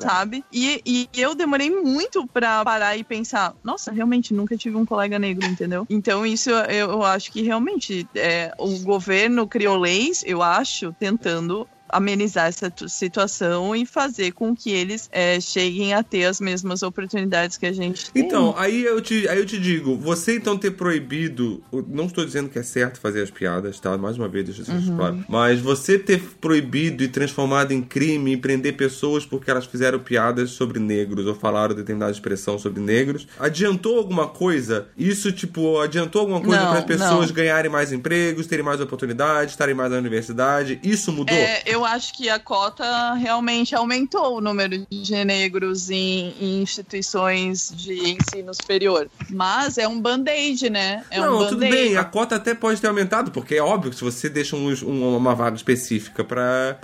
sabe? E, e eu demorei muito pra parar e pensar, nossa, realmente nunca tive um colega negro, entendeu? Então isso eu, eu acho que realmente é, o governo criou leis, eu acho, tentando amenizar essa tu- situação e fazer com que eles é, cheguem a ter as mesmas oportunidades que a gente tem. Então, aí eu, te, aí eu te digo, você então ter proibido. eu Não estou dizendo que é certo fazer as piadas, tá? Mais uma vez, deixa isso claro. Mas você ter proibido e transformado em crime e prender pessoas porque elas fizeram piadas sobre negros ou falaram determinada expressão sobre negros, adiantou alguma coisa? Isso, tipo, adiantou alguma coisa para as pessoas não. ganharem mais empregos, terem mais oportunidades, estarem mais na universidade? Isso mudou? É, eu acho que a cota realmente aumentou o número de negros em, em instituições de ensino superior. Mas é um band-aid, né? É não, um tudo bem, a cota até pode ter aumentado, porque é óbvio que se você deixa uns- um- uma vaga específica pra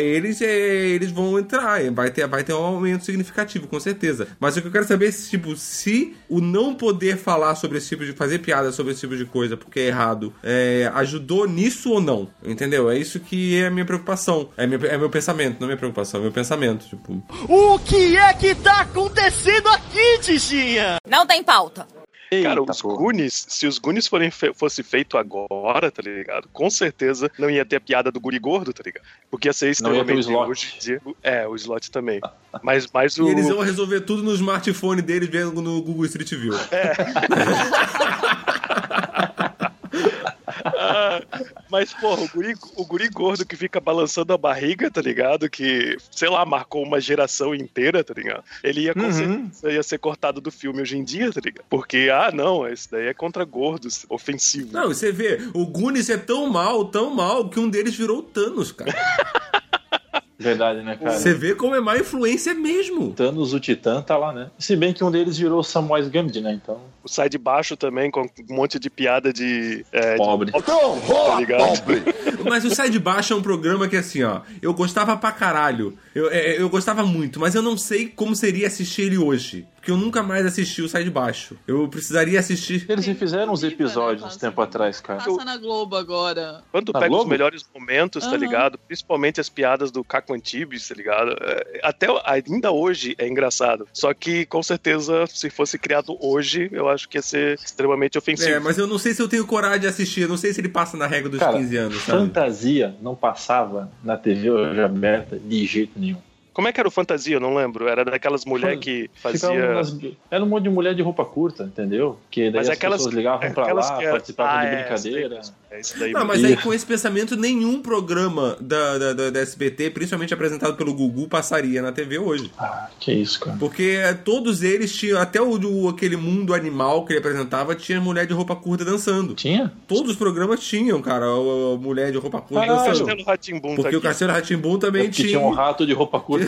eles, é, eles vão entrar, vai ter, vai ter um aumento significativo, com certeza. Mas o que eu quero saber é se, tipo, se o não poder falar sobre esse tipo de. fazer piada sobre esse tipo de coisa porque é errado, é, ajudou nisso ou não? Entendeu? É isso que é a minha preocupação. É, minha, é meu pensamento, não é minha preocupação, é meu pensamento. Tipo, O que é que tá acontecendo aqui, Tichinha? Não tem pauta. Cara, Eita, os porra. Goonies, se os Goonies forem fe fosse feito agora, tá ligado? Com certeza não ia ter a piada do guri gordo, tá ligado? Porque ia ser Não ia ter o extremamente slot. hoje em dia. É, o slot também. Mas, mas o. E eles vão resolver tudo no smartphone deles vendo no Google Street View. Ah, mas, porra, o guri, o guri gordo que fica balançando a barriga, tá ligado? Que, sei lá, marcou uma geração inteira, tá ligado? Ele ia, Uhum. certeza, ia ser cortado do filme hoje em dia, tá ligado? Porque, ah, não, esse daí é contra gordos, ofensivo. Não, você vê, o Goonies é tão mal, tão mal, que um deles virou o Thanos, cara. Verdade, né, cara? Você vê como é má influência mesmo. Thanos, o Titã, tá lá, né? Se bem que um deles virou Samwise Gamgee, né? Então, O sai de baixo também, com um monte de piada de. É, de- pobre. tá ligado? Mas o Sai de Baixo é um programa que, assim, ó, eu gostava pra caralho. Eu, é, eu gostava muito, mas eu não sei como seria assistir ele hoje. Porque eu nunca mais assisti o Sai de Baixo. Eu precisaria assistir. Eles refizeram uns Viva, né, episódios uns passa- tempo atrás, cara. Passa na Globo agora. Quando Na pega os Globo? melhores momentos, tá Aham. ligado? Principalmente as piadas do Caco Antibes, tá ligado? É, Até ainda hoje é engraçado. Só que, com certeza, se fosse criado hoje, eu acho que ia ser extremamente ofensivo. É, mas eu não sei se eu tenho coragem de assistir. Eu não sei se ele passa na regra dos Cara, 15 anos, sabe? fantasia não passava na TV hoje aberta de jeito nenhum. Como é que era o Fantasia? Eu não lembro. Era daquelas mulheres que fazia... nas- Era um monte de mulher de roupa curta, entendeu? Que daí Mas as aquelas- pessoas ligavam pra aquelas lá, que era- participavam Ah, de é, brincadeira. daí, É isso daí. Não, mas aí com esse pensamento, nenhum programa da, da, da, da SBT, principalmente apresentado pelo Gugu, passaria na TV hoje. Ah, que isso, cara. Porque todos eles tinham, até o, o- aquele mundo animal que ele apresentava, tinha mulher de roupa curta dançando. Tinha? Todos os programas tinham, cara, a, a mulher de roupa curta Caralho. dançando. Castelo Ratimbum tá Porque o. Castelo Ratimbum É também porque tinha. tinha um rato de roupa curta.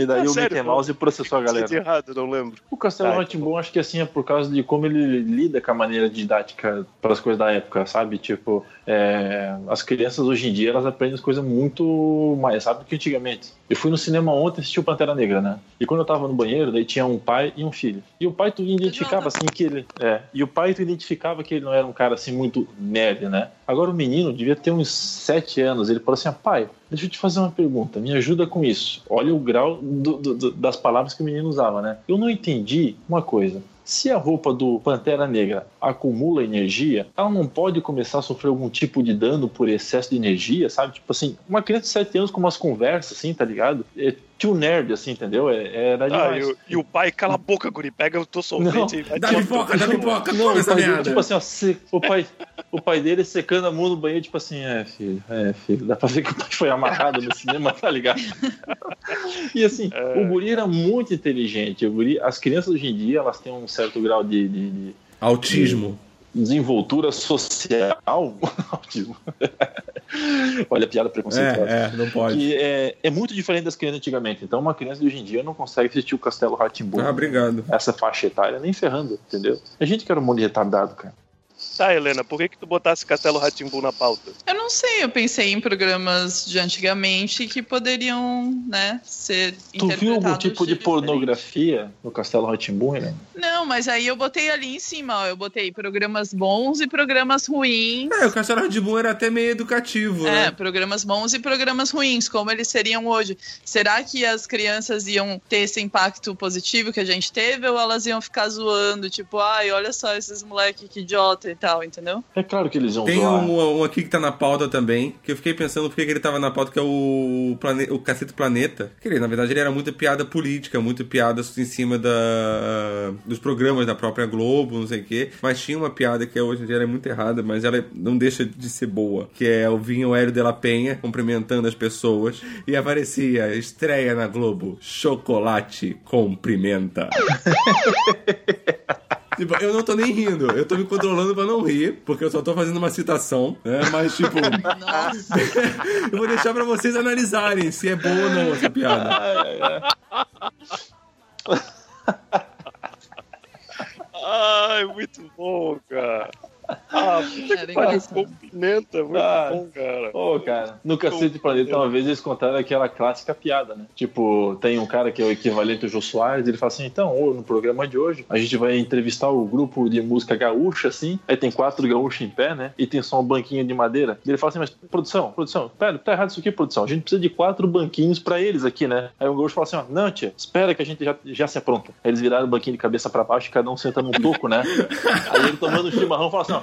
e daí Ah, o sério, Mickey Mouse processou a galera. errado, não lembro. O Castelo Ah, Rá-Tim-Bum acho que assim é por causa de como ele lida com a maneira didática para as coisas da época, sabe? Tipo, é, as crianças hoje em dia elas aprendem as coisas muito mais rápido que antigamente. Eu fui no cinema ontem assistir o Pantera Negra, né? E quando eu tava no banheiro, daí tinha um pai e um filho. E o pai tu identificava assim que ele, é, e o pai tu identificava que ele não era um cara assim muito nerd, né? Agora o menino devia ter uns sete anos, ele falou assim: ah, "Pai, deixa eu te fazer uma pergunta, me ajuda com isso". Olha o grau do- do- do- das palavras que o menino usava, né? Eu não entendi uma coisa. Se a roupa do Pantera Negra acumula energia, ela não pode começar a sofrer algum tipo de dano por excesso de energia, sabe? Tipo assim, uma criança de 7 anos com umas conversas, assim, tá ligado? É too nerd, assim, entendeu? É, era Ah, demais. e, o- e o pai, cala a boca, guri, pega o teu sorvete e vai Dá pipoca, dá pipoca, Não, essa pai merda. tipo assim, ó, se- o, pai, o pai dele secando a mão no banheiro, tipo assim, é, filho, é, filho. Dá pra ver que o pai foi amarrado no cinema, tá ligado? E assim, o guri era muito inteligente. O guri, as crianças hoje em dia, elas têm um certo grau de, de- de Autismo. Desenvoltura social. Olha a piada preconceituosa. É, é, não pode. É, é muito diferente das crianças antigamente. Então, uma criança de hoje em dia não consegue assistir o Castelo Ratimbun. Ah, obrigado. Essa faixa etária, nem ferrando, entendeu? A gente que era um monte de retardado, cara. Tá, Helena, por que que tu botasse Castelo Ratimbu na pauta? Eu não sei, eu pensei em programas de antigamente que poderiam, né, ser Tu viu algum tipo de diferente. pornografia no Castelo Ratimbun, né? Não, mas aí eu botei ali em cima, ó, eu botei programas bons e programas ruins. É, o Castelo Radibum era até meio educativo, É, né? programas bons e programas ruins, como eles seriam hoje. Será que as crianças iam ter esse impacto positivo que a gente teve ou elas iam ficar zoando, tipo, ai, olha só esses moleque que idiota, tal, entendeu? É claro que eles vão Tem zoar. um, um aqui que tá na pauta também, que eu fiquei pensando porque que ele tava na pauta, que é o, plane... o Cacete Planeta. Que ele, na verdade, ele era muita piada política, muita piada em cima da... dos programas da própria Globo, não sei o quê. Mas tinha uma piada que hoje em dia é muito errada, mas ela não deixa de ser boa. Que é o Vinho Hélio de la Penha cumprimentando as pessoas. E aparecia, estreia na Globo, chocolate cumprimenta. Tipo, eu não tô nem rindo, eu tô me controlando pra não rir, porque eu só tô fazendo uma citação, né? Mas, tipo, Nossa. eu vou deixar pra vocês analisarem se é boa ou não essa piada. Ai, muito bom, cara. Ah, puta Era que pariu, com pimenta, muito Ah. bom, cara. Ô, cara, no Cacete Planeta, uma vez eles contaram aquela clássica piada, né? Tipo, tem um cara que é o equivalente ao Jô Soares, ele fala assim: então, no programa de hoje, a gente vai entrevistar o grupo de música gaúcha, assim. Aí tem quatro gaúchos em pé, né? E tem só um banquinho de madeira. E ele fala assim: mas, produção, produção, pera, tá errado isso aqui, produção. A gente precisa de quatro banquinhos pra eles aqui, né? Aí o gaúcho fala assim: ó, não, tia, espera que a gente já, já se apronta. Aí eles viraram o banquinho de cabeça pra baixo e cada um senta num toco, né? Aí ele tomando um chimarrão fala assim: ó,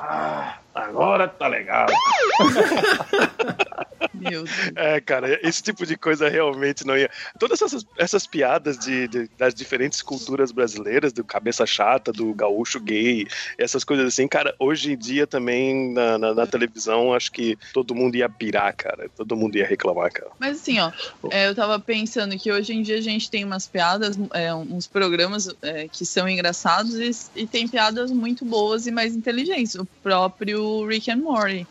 ah, agora tá legal. Meu Deus. É, cara, esse tipo de coisa realmente não ia. Todas essas, essas piadas de, de- das diferentes culturas brasileiras, do cabeça chata, do gaúcho gay, essas coisas assim, cara, hoje em dia também na, na, na televisão, acho que todo mundo ia pirar, cara. Todo mundo ia reclamar, cara. Mas assim, ó, é, eu tava pensando que hoje em dia a gente tem umas piadas, é, uns programas é, que são engraçados e, e tem piadas muito boas e mais inteligentes. O próprio Rick and Morty.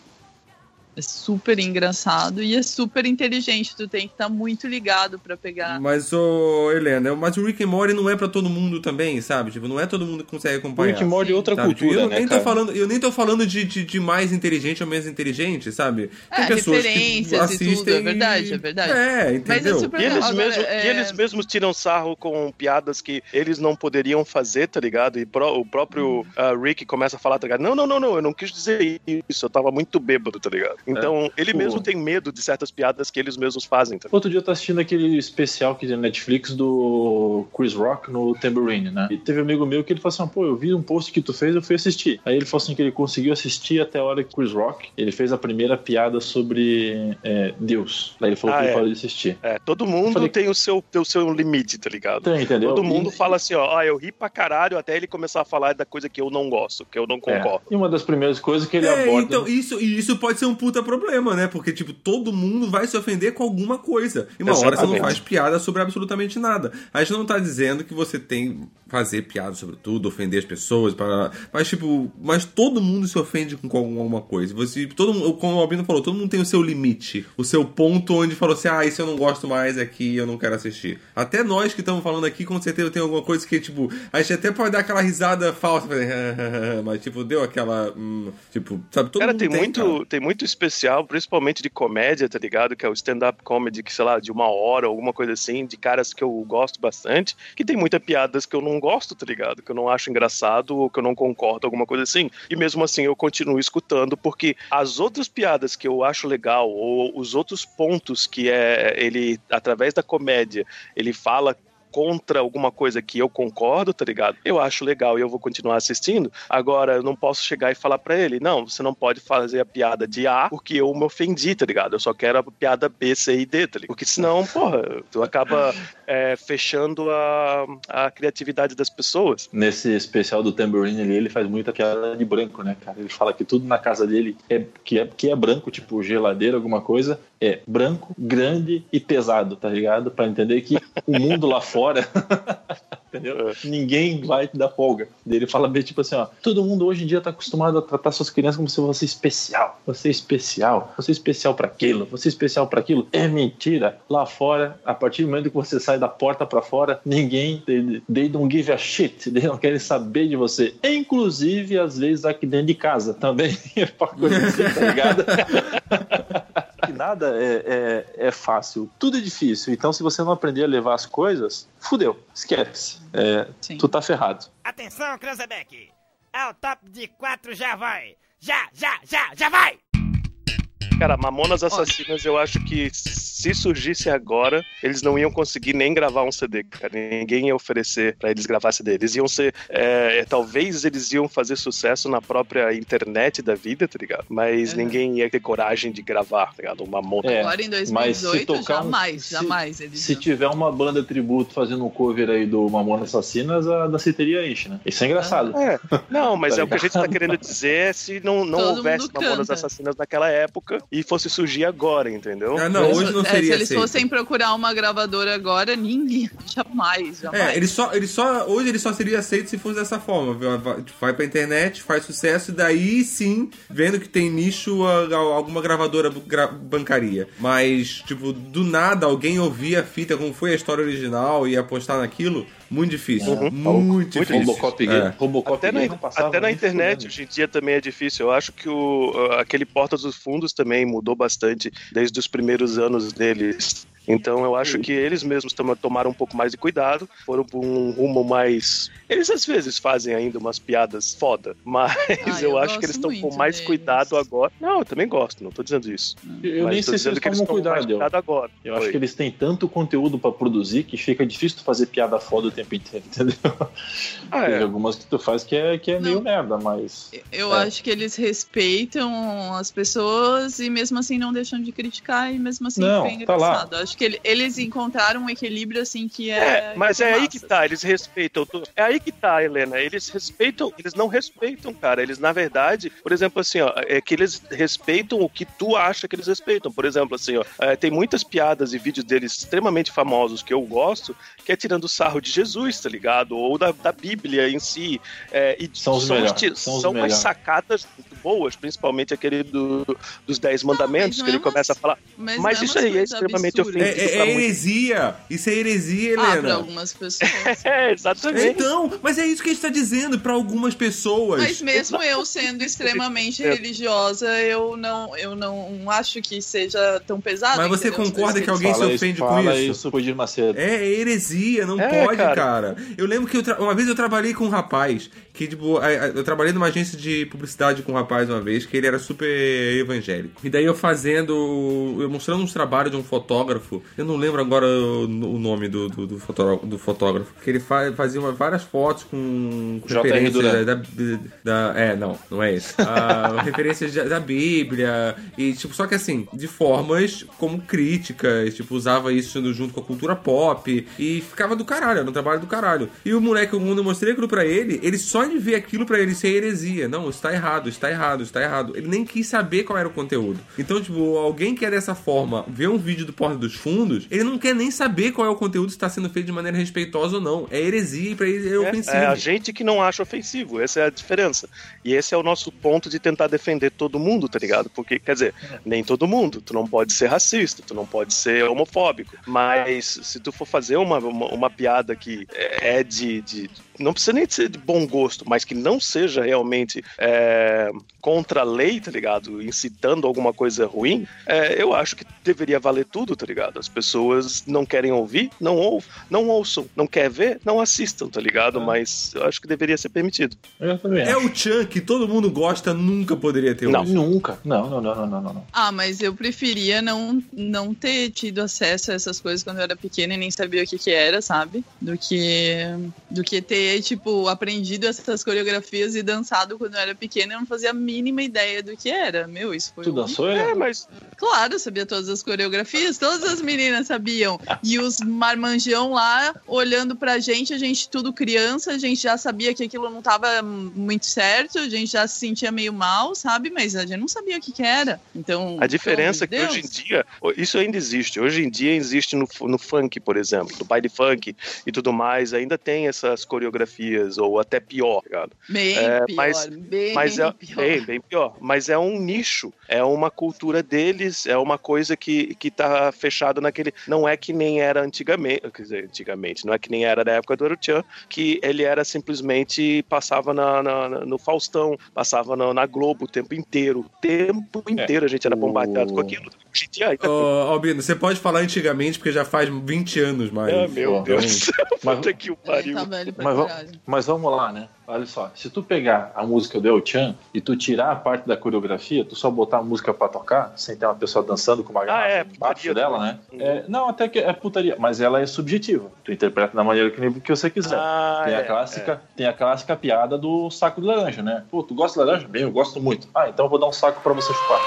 É super engraçado e é super inteligente. Tu tem que estar muito ligado pra pegar. Mas, ô, Helena, mas o Rick and Morty não é pra todo mundo também, sabe? Tipo, não é todo mundo que consegue O acompanhar. Rick and Morty é outra Sabe? Tipo, cultura, eu, né, nem tô cara? falando, eu nem tô falando de, de, de mais inteligente ou menos inteligente, sabe? É, referências e tudo, é verdade, é verdade. É, Mas é entendeu? super E eles, Agora, mesmo, é- e eles mesmos tiram sarro com piadas que eles não poderiam fazer, tá ligado? E pró- o próprio ah, Rick começa a falar, tá ligado? Não, não, não, não, eu não quis dizer isso, eu tava muito bêbado, tá ligado? Então, ele Pô. mesmo tem medo de certas piadas que eles mesmos fazem, ligado? Outro dia eu tava assistindo aquele especial que tem na Netflix do Chris Rock no Tambourine, né? E teve um amigo meu que ele falou assim: pô, eu vi um post que tu fez, eu fui assistir. Aí ele falou assim que ele conseguiu assistir até a hora que Chris Rock ele fez a primeira piada sobre é, Deus. Aí ele falou Ah, que ele é. parou de assistir. É, todo mundo Falei- tem o seu, tem o seu limite, tá ligado? Então, entendeu? Todo mundo E- fala assim, ó, ah, eu ri pra caralho até ele começar a falar da coisa que eu não gosto, que eu não É. concordo. E uma das primeiras coisas que ele É, aborda. então, isso, e isso pode ser um puta problema, né? Porque, tipo, todo mundo vai se ofender com alguma coisa. E uma hora você não Exatamente. faz piada sobre absolutamente nada. A gente não tá dizendo que você tem que fazer piada sobre tudo, ofender as pessoas, para... mas, tipo, mas todo mundo se ofende com alguma coisa. Você, todo mundo, como o Albino falou, todo mundo tem o seu limite, o seu ponto onde falou assim, ah, isso eu não gosto mais aqui, eu não quero assistir. Até nós que estamos falando aqui, com certeza tem alguma coisa que, tipo, a gente até pode dar aquela risada falsa, mas, tipo, deu aquela, hum, tipo, sabe, todo cara, mundo tem, tem, muito, cara. tem muito especial, principalmente de comédia, tá ligado? Que é o stand-up comedy, que sei lá, de uma hora, alguma coisa assim, de caras que eu gosto bastante, que tem muitas piadas que eu não gosto, tá ligado? Que eu não acho engraçado ou que eu não concordo, alguma coisa assim. E mesmo assim eu continuo escutando, porque as outras piadas que eu acho legal, ou os outros pontos que é ele, através da comédia, ele fala contra alguma coisa que eu concordo, tá ligado? Eu acho legal e eu vou continuar assistindo. Agora, eu não posso chegar e falar pra ele, não, você não pode fazer a piada de A porque eu me ofendi, tá ligado? Eu só quero a piada B, C e D, tá ligado? Porque senão, porra, tu acaba é, fechando a, a criatividade das pessoas. Nesse especial do Tambourine ali, ele faz muita piada de branco, né, cara? Ele fala que tudo na casa dele é que é, que é branco, tipo geladeira, alguma coisa, é branco, grande e pesado, tá ligado? Pra entender que o mundo lá fora. Entendeu? Ninguém vai te dar folga. Ele fala bem tipo assim, ó, todo mundo hoje em dia tá acostumado a tratar suas crianças como se fosse especial. Você é especial, você é especial pra aquilo, você é especial pra aquilo. É mentira. Lá fora, a partir do momento que você sai da porta pra fora, ninguém, they, they don't give a shit. Eles não querem saber de você. Inclusive, às vezes, aqui dentro de casa também. É uma coisa assim, tá ligado? nada é, é, é fácil, tudo é difícil. Então, se você não aprender a levar as coisas, fudeu, esquece. É, tu tá ferrado. Atenção, Cranzebeck! É o top de quatro, já vai! Já, já, já, já vai! Cara, Mamonas Assassinas, eu acho que se surgisse agora, eles não iam conseguir nem gravar um CD, cara. Ninguém ia oferecer pra eles gravar CD. Eles iam ser. é, talvez eles iam fazer sucesso na própria internet da vida, tá ligado? Mas É. ninguém ia ter coragem de gravar, tá ligado? Uma Mamonas. É, Agora em mas se 2018, tocar jamais, se- jamais. Eles Se não. tiver uma banda tributo fazendo um cover aí do Mamona Assassinas, a danceteria enche, né? Isso é engraçado. É, não, mas Tá é o que a gente tá querendo dizer é se não, não Todo houvesse Mamonas canta. Assassinas naquela época e fosse surgir agora, entendeu? Ah, não, hoje não É, se seria eles aceito. fossem procurar uma gravadora agora, ninguém. Jamais, jamais. É, ele só, ele só, hoje ele só seria aceito se fosse dessa forma. Vai- pra internet, faz sucesso, e daí sim, vendo que tem nicho, alguma gravadora gra- bancaria. Mas, tipo, do nada alguém ouvia a fita como foi a história original e apostar naquilo, muito difícil. Uhum. Muito difícil. Robocop gay. É. Robocop Até gay na, até na internet hoje em dia também é difícil. Eu acho que o, aquele Porta dos Fundos também mudou bastante desde os primeiros anos deles. Então eu acho que eles mesmos toma- tomaram um pouco mais de cuidado, foram por um rumo mais. Eles às vezes fazem ainda umas piadas foda, mas Ah, eu, eu acho que eles estão com mais deles. cuidado agora. Não, eu também gosto, não tô dizendo isso. Eu mas nem sei se eles tomam estão mais cuidado. Cuidado agora. eu acho Oi. que eles têm tanto conteúdo pra produzir que fica difícil fazer piada foda o tempo inteiro, entendeu? Ah, Tem é. algumas que tu faz que é, que é Não. meio merda, mas. Eu É. acho que eles respeitam as pessoas e mesmo assim não deixam de criticar e mesmo assim Não, fica tá lá. Acho que ele- eles encontraram um equilíbrio assim que é. É, mas que é aí massa. que tá, eles respeitam. tu- É aí que tá, Helena. Eles respeitam, eles não respeitam, cara. Eles, na verdade, por exemplo, assim, ó, é que eles respeitam o que tu acha que eles respeitam. Por exemplo, assim, ó, é, tem muitas piadas e vídeos deles extremamente famosos que eu gosto, que é tirando sarro de Jesus, tá ligado? Ou da, da Bíblia em si. É, e São os os são os são umas sacadas muito boas, principalmente aquele do- dos Dez Mandamentos, não que é ele começa a falar. Mas, Mas é isso aí é extremamente absurdas. É, ofensivo. é- é heresia. Isso é heresia, Ah, pra Helena. algumas pessoas. É, exatamente. então, mas é isso que a gente tá dizendo pra algumas pessoas. Mas mesmo eu sendo extremamente É. religiosa, eu não, eu não acho que seja tão pesado. Mas você entendeu? Concorda coisas que alguém se Fala ofende isso, com fala isso? isso Macedo. É heresia, não É, pode, cara. Cara. Eu lembro que eu uma vez eu trabalhei com um rapaz que, tipo, eu trabalhei numa agência de publicidade com um rapaz uma vez que ele era super evangélico. E daí eu fazendo, eu mostrando uns trabalhos de um fotógrafo, eu não lembro agora o, o nome do, do, do fotógrafo, do fotógrafo, que ele fa- fazia uma- várias fotos com, com referências da, da, da- É, não, não é esse. Ah, referências da, da Bíblia. E, tipo, só que assim, de formas como críticas, tipo, usava isso junto com a cultura pop. E ficava do caralho, era um trabalho do caralho. E o moleque, quando eu mostrei aquilo pra ele, ele só de ver aquilo pra ele ser heresia. Não, isso tá errado, isso tá errado, isso tá errado. Ele nem quis saber qual era o conteúdo. Então, tipo, alguém que é dessa forma, vê um vídeo do Porta dos Fundos, ele não quer nem saber qual é o conteúdo, se tá sendo feito de maneira respeitosa ou não. É heresia e pra ele é ofensivo. É, é a gente que não acha ofensivo, essa é a diferença. E esse é o nosso ponto de tentar defender todo mundo, tá ligado? Porque, quer dizer, nem todo mundo. Tu não pode ser racista, tu não pode ser homofóbico. Mas se tu for fazer uma, uma, uma piada que é de, de- Não precisa nem ser de bom gosto, mas que não seja realmente é, contra a lei, tá ligado? Incitando alguma coisa ruim, é, eu acho que deveria valer tudo, tá ligado? As pessoas não querem ouvir, não, ou, não ouçam. Não quer ver, não assistam, tá ligado? Mas eu acho que deveria ser permitido. É o Chan que todo mundo gosta, nunca poderia ter Não. hoje. Nunca. Não, não, não, não, não, não, não. Ah, mas eu preferia não, não ter tido acesso a essas coisas quando eu era pequena e nem sabia o que que era, sabe? Do que, do que ter, tipo, aprendido essas coreografias e dançado quando eu era pequena eu não fazia a mínima ideia do que era. Meu, isso foi Tu um- dançou, É, mas Claro, eu sabia todas as coreografias, todas as meninas sabiam. E os marmanjão lá olhando pra gente, a gente tudo criança, a gente já sabia que aquilo não tava muito certo, a gente já se sentia meio mal, sabe? Mas a gente não sabia o que, que era. Então. a diferença é que hoje em dia, isso ainda existe. Hoje em dia existe no, no funk, por exemplo, no baile funk e tudo mais, ainda tem essas coreografias, ou até pior, tá ligado? Bem É, pior, mas- bem Mas é pior. bem, bem pior. Mas é um nicho, é uma cultura deles, é uma coisa que, que tá fechada naquele. Não é que nem era antigamente, quer dizer, antigamente, não é que nem era da época do Aruchan, que ele era simplesmente passava na, na- no Faustão, passava na, na Globo o tempo inteiro. O tempo inteiro a gente era bombardeado o- com aquilo. Ô, Albino, você pode falar antigamente porque já faz 20 anos mais. Ah, meu Deus Mas- puta que o pariu. tá Mas mas vamos lá, né? Olha só, se tu pegar a música do El Chan e tu tirar a parte da coreografia, tu só botar a música pra tocar, sem ter uma pessoa dançando com uma garrafa é, embaixo dela, né? É, não, até que é putaria, mas ela é subjetiva. Tu interpreta da maneira que, que você quiser. Ah, tem, a é, clássica, tem a clássica piada do saco de laranja, né? Pô, tu gosta de laranja? Bem, eu gosto muito. Ah, então eu vou dar um saco pra você chupar.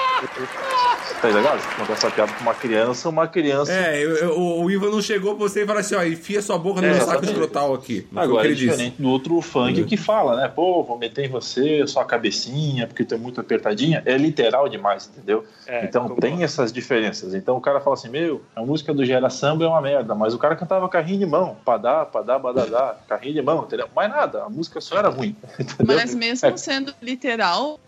Tá legal? Se contar essa piada pra uma criança, uma criança. É, eu- eu- o, Ivan não chegou pra você e falou assim, ó, enfia sua boca no É, meu saco escrotal aqui. Não Agora que é ele disse. diferente do outro funk que fala, né? Pô, vou meter em você, só a cabecinha, porque tu é muito apertadinha. É literal demais, entendeu? É, então concordo. tem essas diferenças. Então o cara fala assim: Meu, a música do Gera Samba é uma merda, mas o cara cantava carrinho de mão, padá, padá, badadá, carrinho de mão, entendeu? Mais nada, a música só era ruim. Entendeu? Mas mesmo É. sendo literal,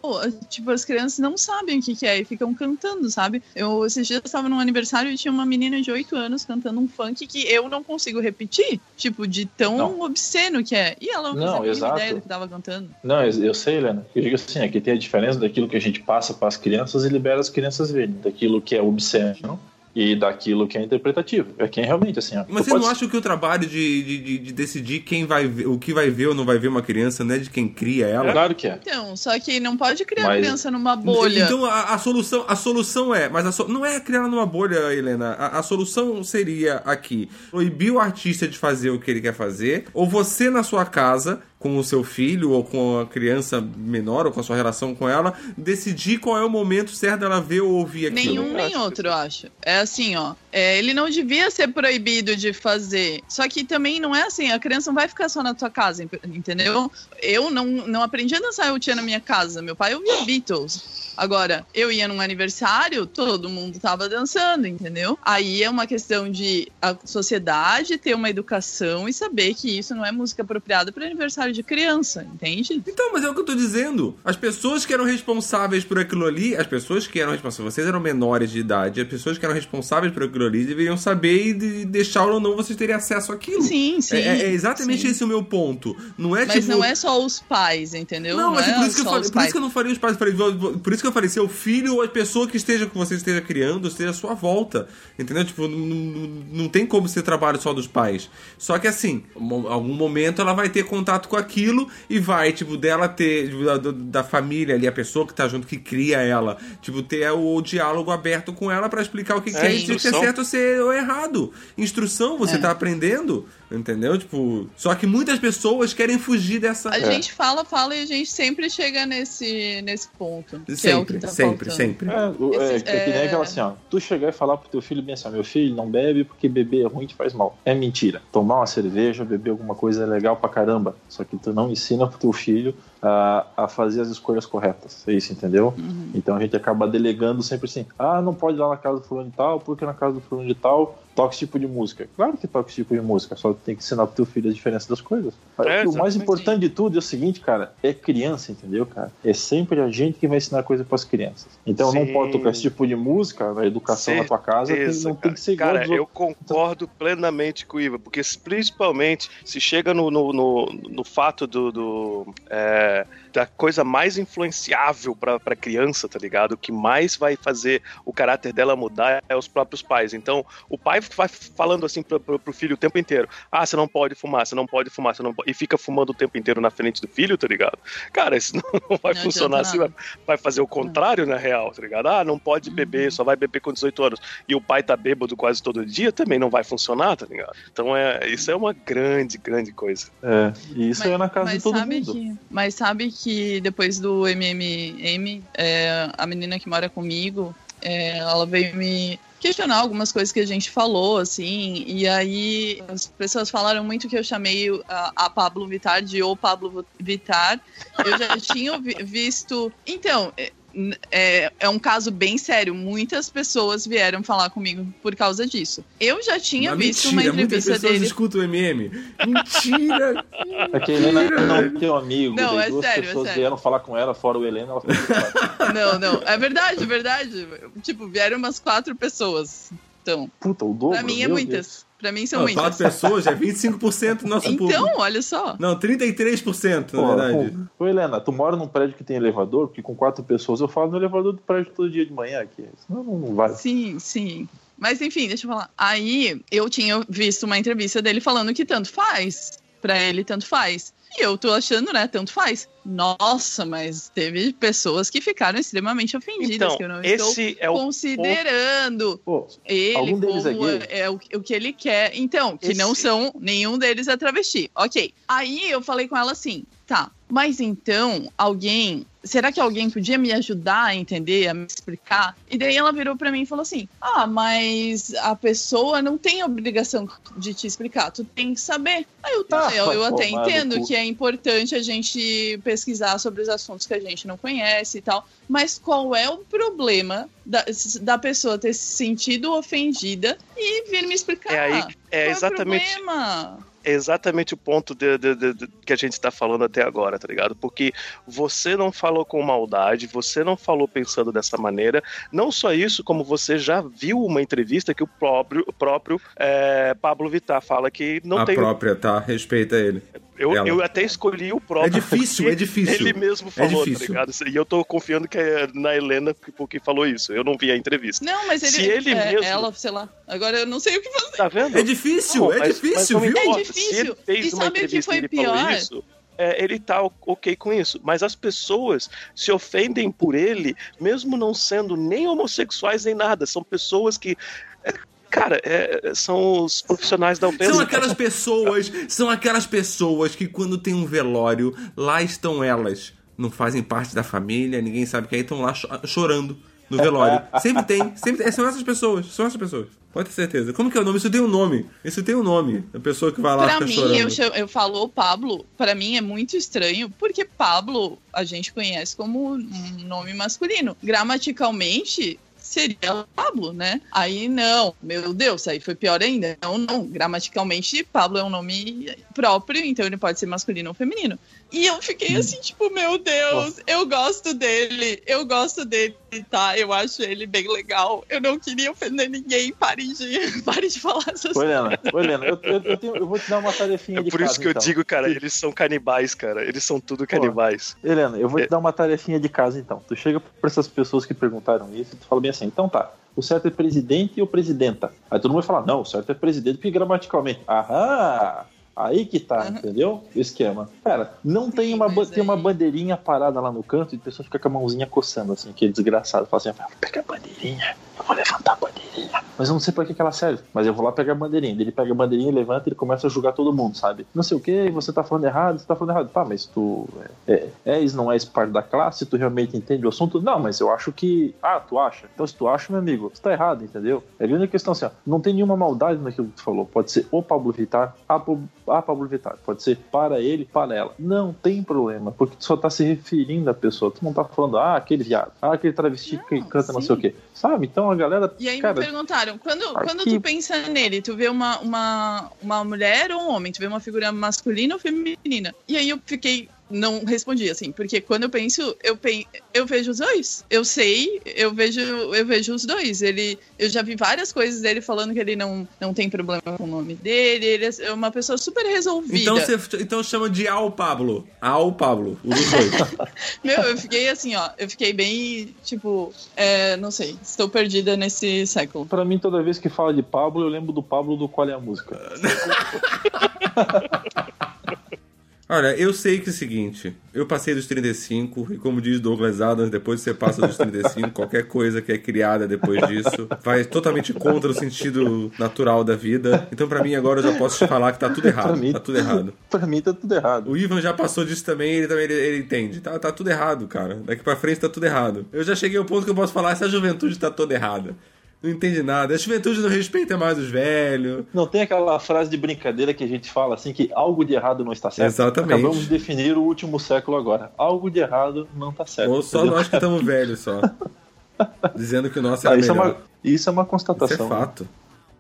tipo, as crianças não sabem o que, que é e ficam cantando, sabe? Eu esses dias estava num aniversário e tinha uma menina de 8 anos cantando um funk que eu não consigo repetir. Tipo, de tão Não. obsceno que é. E ela não, Não, exato. ideia do que tava cantando. Não, eu eu sei, Helena. Eu digo assim, aqui tem a diferença daquilo que a gente passa para as crianças e libera as crianças verem, daquilo que é obsceno e daquilo que é interpretativo. É quem realmente, assim, ó. Mas você não pode- acha que o trabalho de, de, de- de decidir quem vai ver, o que vai ver ou não vai ver uma criança não é de quem cria ela? Claro que é. Então, só que não pode criar Mas- criança numa bolha. Então a, a solução, a solução é, mas a so- não é criar ela numa bolha, Helena. A, a solução seria aqui proibir o artista de fazer o que ele quer fazer, ou você na sua casa com o seu filho ou com a criança menor ou com a sua relação com ela decidir qual é o momento certo dela ver ou ouvir aquilo. Nenhum nem outro, eu acho. É assim, ó. é, ele não devia ser proibido de fazer. Só que também não é assim, a criança não vai ficar só na tua casa, ent- entendeu? Eu não, não aprendi a dançar eu tinha na minha casa. Meu pai ouvia Beatles. Agora, eu ia num aniversário, todo mundo tava dançando, entendeu? Aí é uma questão de a sociedade ter uma educação e saber que isso não é música apropriada para aniversário de criança, entende? Então, mas é o que eu tô dizendo. As pessoas que eram responsáveis por aquilo ali, as pessoas que eram responsáveis, vocês eram menores de idade, as pessoas que eram responsáveis por aquilo ali deveriam saber e de deixar ou não vocês terem acesso àquilo. Sim, sim. É, é exatamente sim. esse o meu ponto. Não é Mas tipo. não é só os pais, entendeu? Não, mas é é por isso, que eu falei, por isso que eu não faria os pais. Por isso que eu falei, seu filho ou a pessoa que esteja que você esteja criando, esteja à sua volta. Entendeu? Tipo, não, tem como ser trabalho só dos pais. Só que assim, em algum momento ela vai ter contato com aquilo e vai, tipo, dela ter, tipo, da, da família ali, a pessoa que tá junto, que cria ela, tipo, ter o, diálogo aberto com ela pra explicar o que, que É, é, e se é certo ou se é ou errado. Instrução, você É. tá aprendendo, entendeu? Tipo, só que muitas pessoas querem fugir dessa. A gente fala, fala e a gente sempre chega nesse, nesse ponto. Que é o que Sempre, tá sempre, sempre. É, é, é que nem é- aquela assim, ó. Tu chegar e falar pro teu filho bem assim, ó, meu filho, não bebe porque beber é ruim te faz mal. É mentira. Tomar uma cerveja, beber alguma coisa é legal pra caramba. Só que tu não ensina pro teu filho a, a fazer as escolhas corretas. É isso, entendeu? Uhum. Então a gente acaba delegando sempre assim, ah, não pode ir lá na casa do fulano de tal, porque na casa do fulano de tal toca esse tipo de música. Claro que toca esse tipo de música, só tem que ensinar pro teu filho a diferença das coisas. É, o mais importante de tudo é o seguinte, cara, é criança, entendeu, cara? É sempre a gente que vai ensinar coisa pras crianças. Então não Sim. pode tocar esse tipo de música, a educação na tua casa tem- Certeza, não tem cara. que ser igual Cara, eu outros. concordo plenamente com o Iva, porque principalmente se chega no, no, no, no fato do, do, é, da coisa mais influenciável pra, pra criança, tá ligado? O que mais vai fazer o caráter dela mudar é os próprios pais. Então, o pai vai falando assim pro, pro, pro filho o tempo inteiro: ah, você não pode fumar, você não pode fumar, você não pode. E fica fumando o tempo inteiro na frente do filho, tá ligado? Cara, isso não, não vai Não funcionar assim, vai, vai fazer o contrário na real, tá ligado? Ah, não pode beber, só vai beber com 18 anos. E o pai tá bêbado quase todo dia, também não vai funcionar, tá ligado? Então é, isso é uma grande, grande coisa. É, e isso Mas- é na casa mas de todo sabe mundo. Que, mas sabe que depois do MMM, é, a menina que mora comigo, é, ela veio me questionar algumas coisas que a gente falou, assim, e aí as pessoas falaram muito que eu chamei a, a Pablo Vittar de O Pablo Vittar. Eu já tinha vi- visto. Então. É, É, é um caso bem sério. Muitas pessoas vieram falar comigo por causa disso. Eu já tinha visto mentira, uma entrevista muitas pessoas dele. escutam o MM. Mentira! É que a Helena não tem um amigo, Não, é duas sério, é pessoas sério. vieram falar com ela, fora o Helena, ela. Não, não. É verdade, é verdade. Tipo, vieram umas quatro pessoas. Então, Puta, o dobro. pra mim é muitas. Pra mim são Não, muitas. quatro pessoas é 25% do nosso público. Então, olha só. Não, 33%, na Pô, verdade. Ô, Helena, tu mora num prédio que tem elevador, porque com quatro pessoas eu falo no elevador do prédio todo dia de manhã aqui. Senão não, não vai. Sim, sim. Mas enfim, deixa eu falar. Aí eu tinha visto uma entrevista dele falando que tanto faz pra ele tanto faz. E eu tô achando, né, tanto faz. Nossa, mas teve pessoas que ficaram extremamente ofendidas, Então, que eu não esse estou é o considerando Pô, ele Algum deles como é gay? é, o, o que ele quer. Então, que Esse- não são, nenhum deles é travesti. Ok. Aí eu falei com ela assim, tá, mas então, alguém. Será que alguém podia me ajudar a entender, a me explicar? E daí ela virou pra mim e falou assim: Ah, mas a pessoa não tem obrigação de te explicar, tu tem que saber. Aí eu, Ah, eu, eu até entendo que é importante a gente pesquisar sobre os assuntos que a gente não conhece e tal. Mas qual é o problema da, da pessoa ter se sentido ofendida e vir me explicar? É aí, é Qual exatamente, o problema? É exatamente o ponto de- de- de- que a gente tá falando até agora, tá ligado? Porque você não falou com maldade, você não falou pensando dessa maneira. Não só isso, como você já viu uma entrevista que o próprio, o próprio é, Pablo Vittar fala que não a tem. própria, tá? Respeita ele. Eu, ela. eu até escolhi o próprio. É difícil, é difícil. Ele mesmo falou, tá difícil. ligado? E eu tô confiando que é na Helena que- porque falou isso. Eu não vi a entrevista. Não, mas ele, Se ele é, mesmo- ela, sei lá. Agora eu não sei o que fazer. Tá vendo? É difícil, Não, é mas- difícil, mas não viu? É difícil. Se ele fez E uma sabe o que foi pior? isso, é, ele tá ok com isso. Mas as pessoas se ofendem por ele, mesmo não sendo nem homossexuais nem nada. São pessoas que. É, Cara, é, são os profissionais da ofensa. São aquelas pessoas, são aquelas pessoas que quando tem um velório, lá estão elas. Não fazem parte da família, ninguém sabe que aí estão lá cho- chorando no velório. Sempre tem, sempre tem. São essas pessoas, são essas pessoas. Pode ter certeza. Como que é o nome? Isso tem um nome. Isso tem um nome. A pessoa que vai lá Pra mim, chorando. eu, chamo- eu falo o Pablo, pra mim é muito estranho, porque Pablo a gente conhece como um nome masculino. Gramaticalmente, seria Pablo, né? Aí não, meu Deus, aí foi pior ainda. Não, não, gramaticalmente, Pablo é um nome próprio, então ele pode ser masculino ou feminino. E eu fiquei assim, tipo, meu Deus, eu gosto dele, eu gosto dele, tá? Eu acho ele bem legal. Eu não queria ofender ninguém, pare de, pare de falar essas Helena, ô, Helena eu, eu, eu tenho- eu vou te dar uma tarefinha É de por casa. isso que eu então. digo, cara, eles são canibais, cara. Eles são tudo canibais. Helena, eu vou É. te dar uma tarefinha de casa então. Tu chega pra essas pessoas que perguntaram isso e tu fala bem assim, então tá, o certo é presidente ou presidenta? Aí todo mundo vai falar, não, o certo é presidente porque gramaticalmente. Aham! Aí que tá, entendeu? O esquema. Cara, não tem Sim, uma, ba- mas tem uma bandeirinha parada lá no canto e a pessoa fica com a mãozinha coçando, assim, que é desgraçado. Fala assim, "Ah, vou pegar a bandeirinha, eu vou levantar a bandeirinha. Mas eu não sei pra que, que ela serve. Mas eu vou lá pegar a bandeirinha. Ele pega a bandeirinha, levanta e ele começa a julgar todo mundo, sabe? Não sei o que, você tá falando errado, você tá falando errado. Tá, mas tu é, é, és, não és parte da classe, tu realmente entende o assunto? Não, mas eu acho que. Ah, tu acha? Então se tu acha, meu amigo, tu tá errado, entendeu? É a grande questão assim, ó, não tem nenhuma maldade naquilo que tu falou. Pode ser o Pablo Vittar, a, Pab- a Pablo Vittar. Pode ser para ele, para ela. Não tem problema, porque tu só tá se referindo à pessoa. Tu não tá falando, ah, aquele viado, ah, aquele travesti que canta não sim. sei o quê. Sabe? Então a galera. E aí cara, me perguntaram, quando, aqui- quando tu pensa nele, tu vê uma, uma, uma mulher ou um homem? Tu vê uma figura masculina ou feminina? E aí eu fiquei, não respondi assim, porque quando eu penso, eu, pen, eu vejo os dois. Eu sei, eu vejo, eu vejo os dois. Ele, eu já vi várias coisas dele falando que ele não, não tem problema com o nome dele, ele é uma pessoa super resolvida. Então, você, então chama de Al Pablo. Al Pablo, os dois. Meu, eu fiquei assim, ó, eu fiquei bem, tipo, é, não sei, estou perdida nesse século. Pra mim, toda vez que fala de Pablo, eu lembro do Pablo do Qual é a Música. Olha, eu sei que é o seguinte, eu passei dos 35 e como diz Douglas Adams, depois que você passa dos 35, qualquer coisa que é criada depois disso vai totalmente contra o sentido natural da vida. Então pra mim agora eu já posso te falar que tá tudo errado, Pra mim- tá tudo errado. pra mim tá tudo errado. O Ivan já passou disso também, ele também ele, ele entende. Tá, tá tudo errado, cara. Daqui pra frente tá tudo errado. Eu já cheguei ao ponto que eu posso falar, essa juventude tá toda errada. Não entende nada. A juventude não respeita mais os velhos. Não tem aquela frase de brincadeira que a gente fala assim que algo de errado não está certo? Exatamente. Acabamos de definir o último século agora. Algo de errado não está certo. Ou só entendeu? nós que estamos velhos só. Dizendo que o nosso Ah, era isso, é melhor. uma, isso é uma Isso constatação. é fato.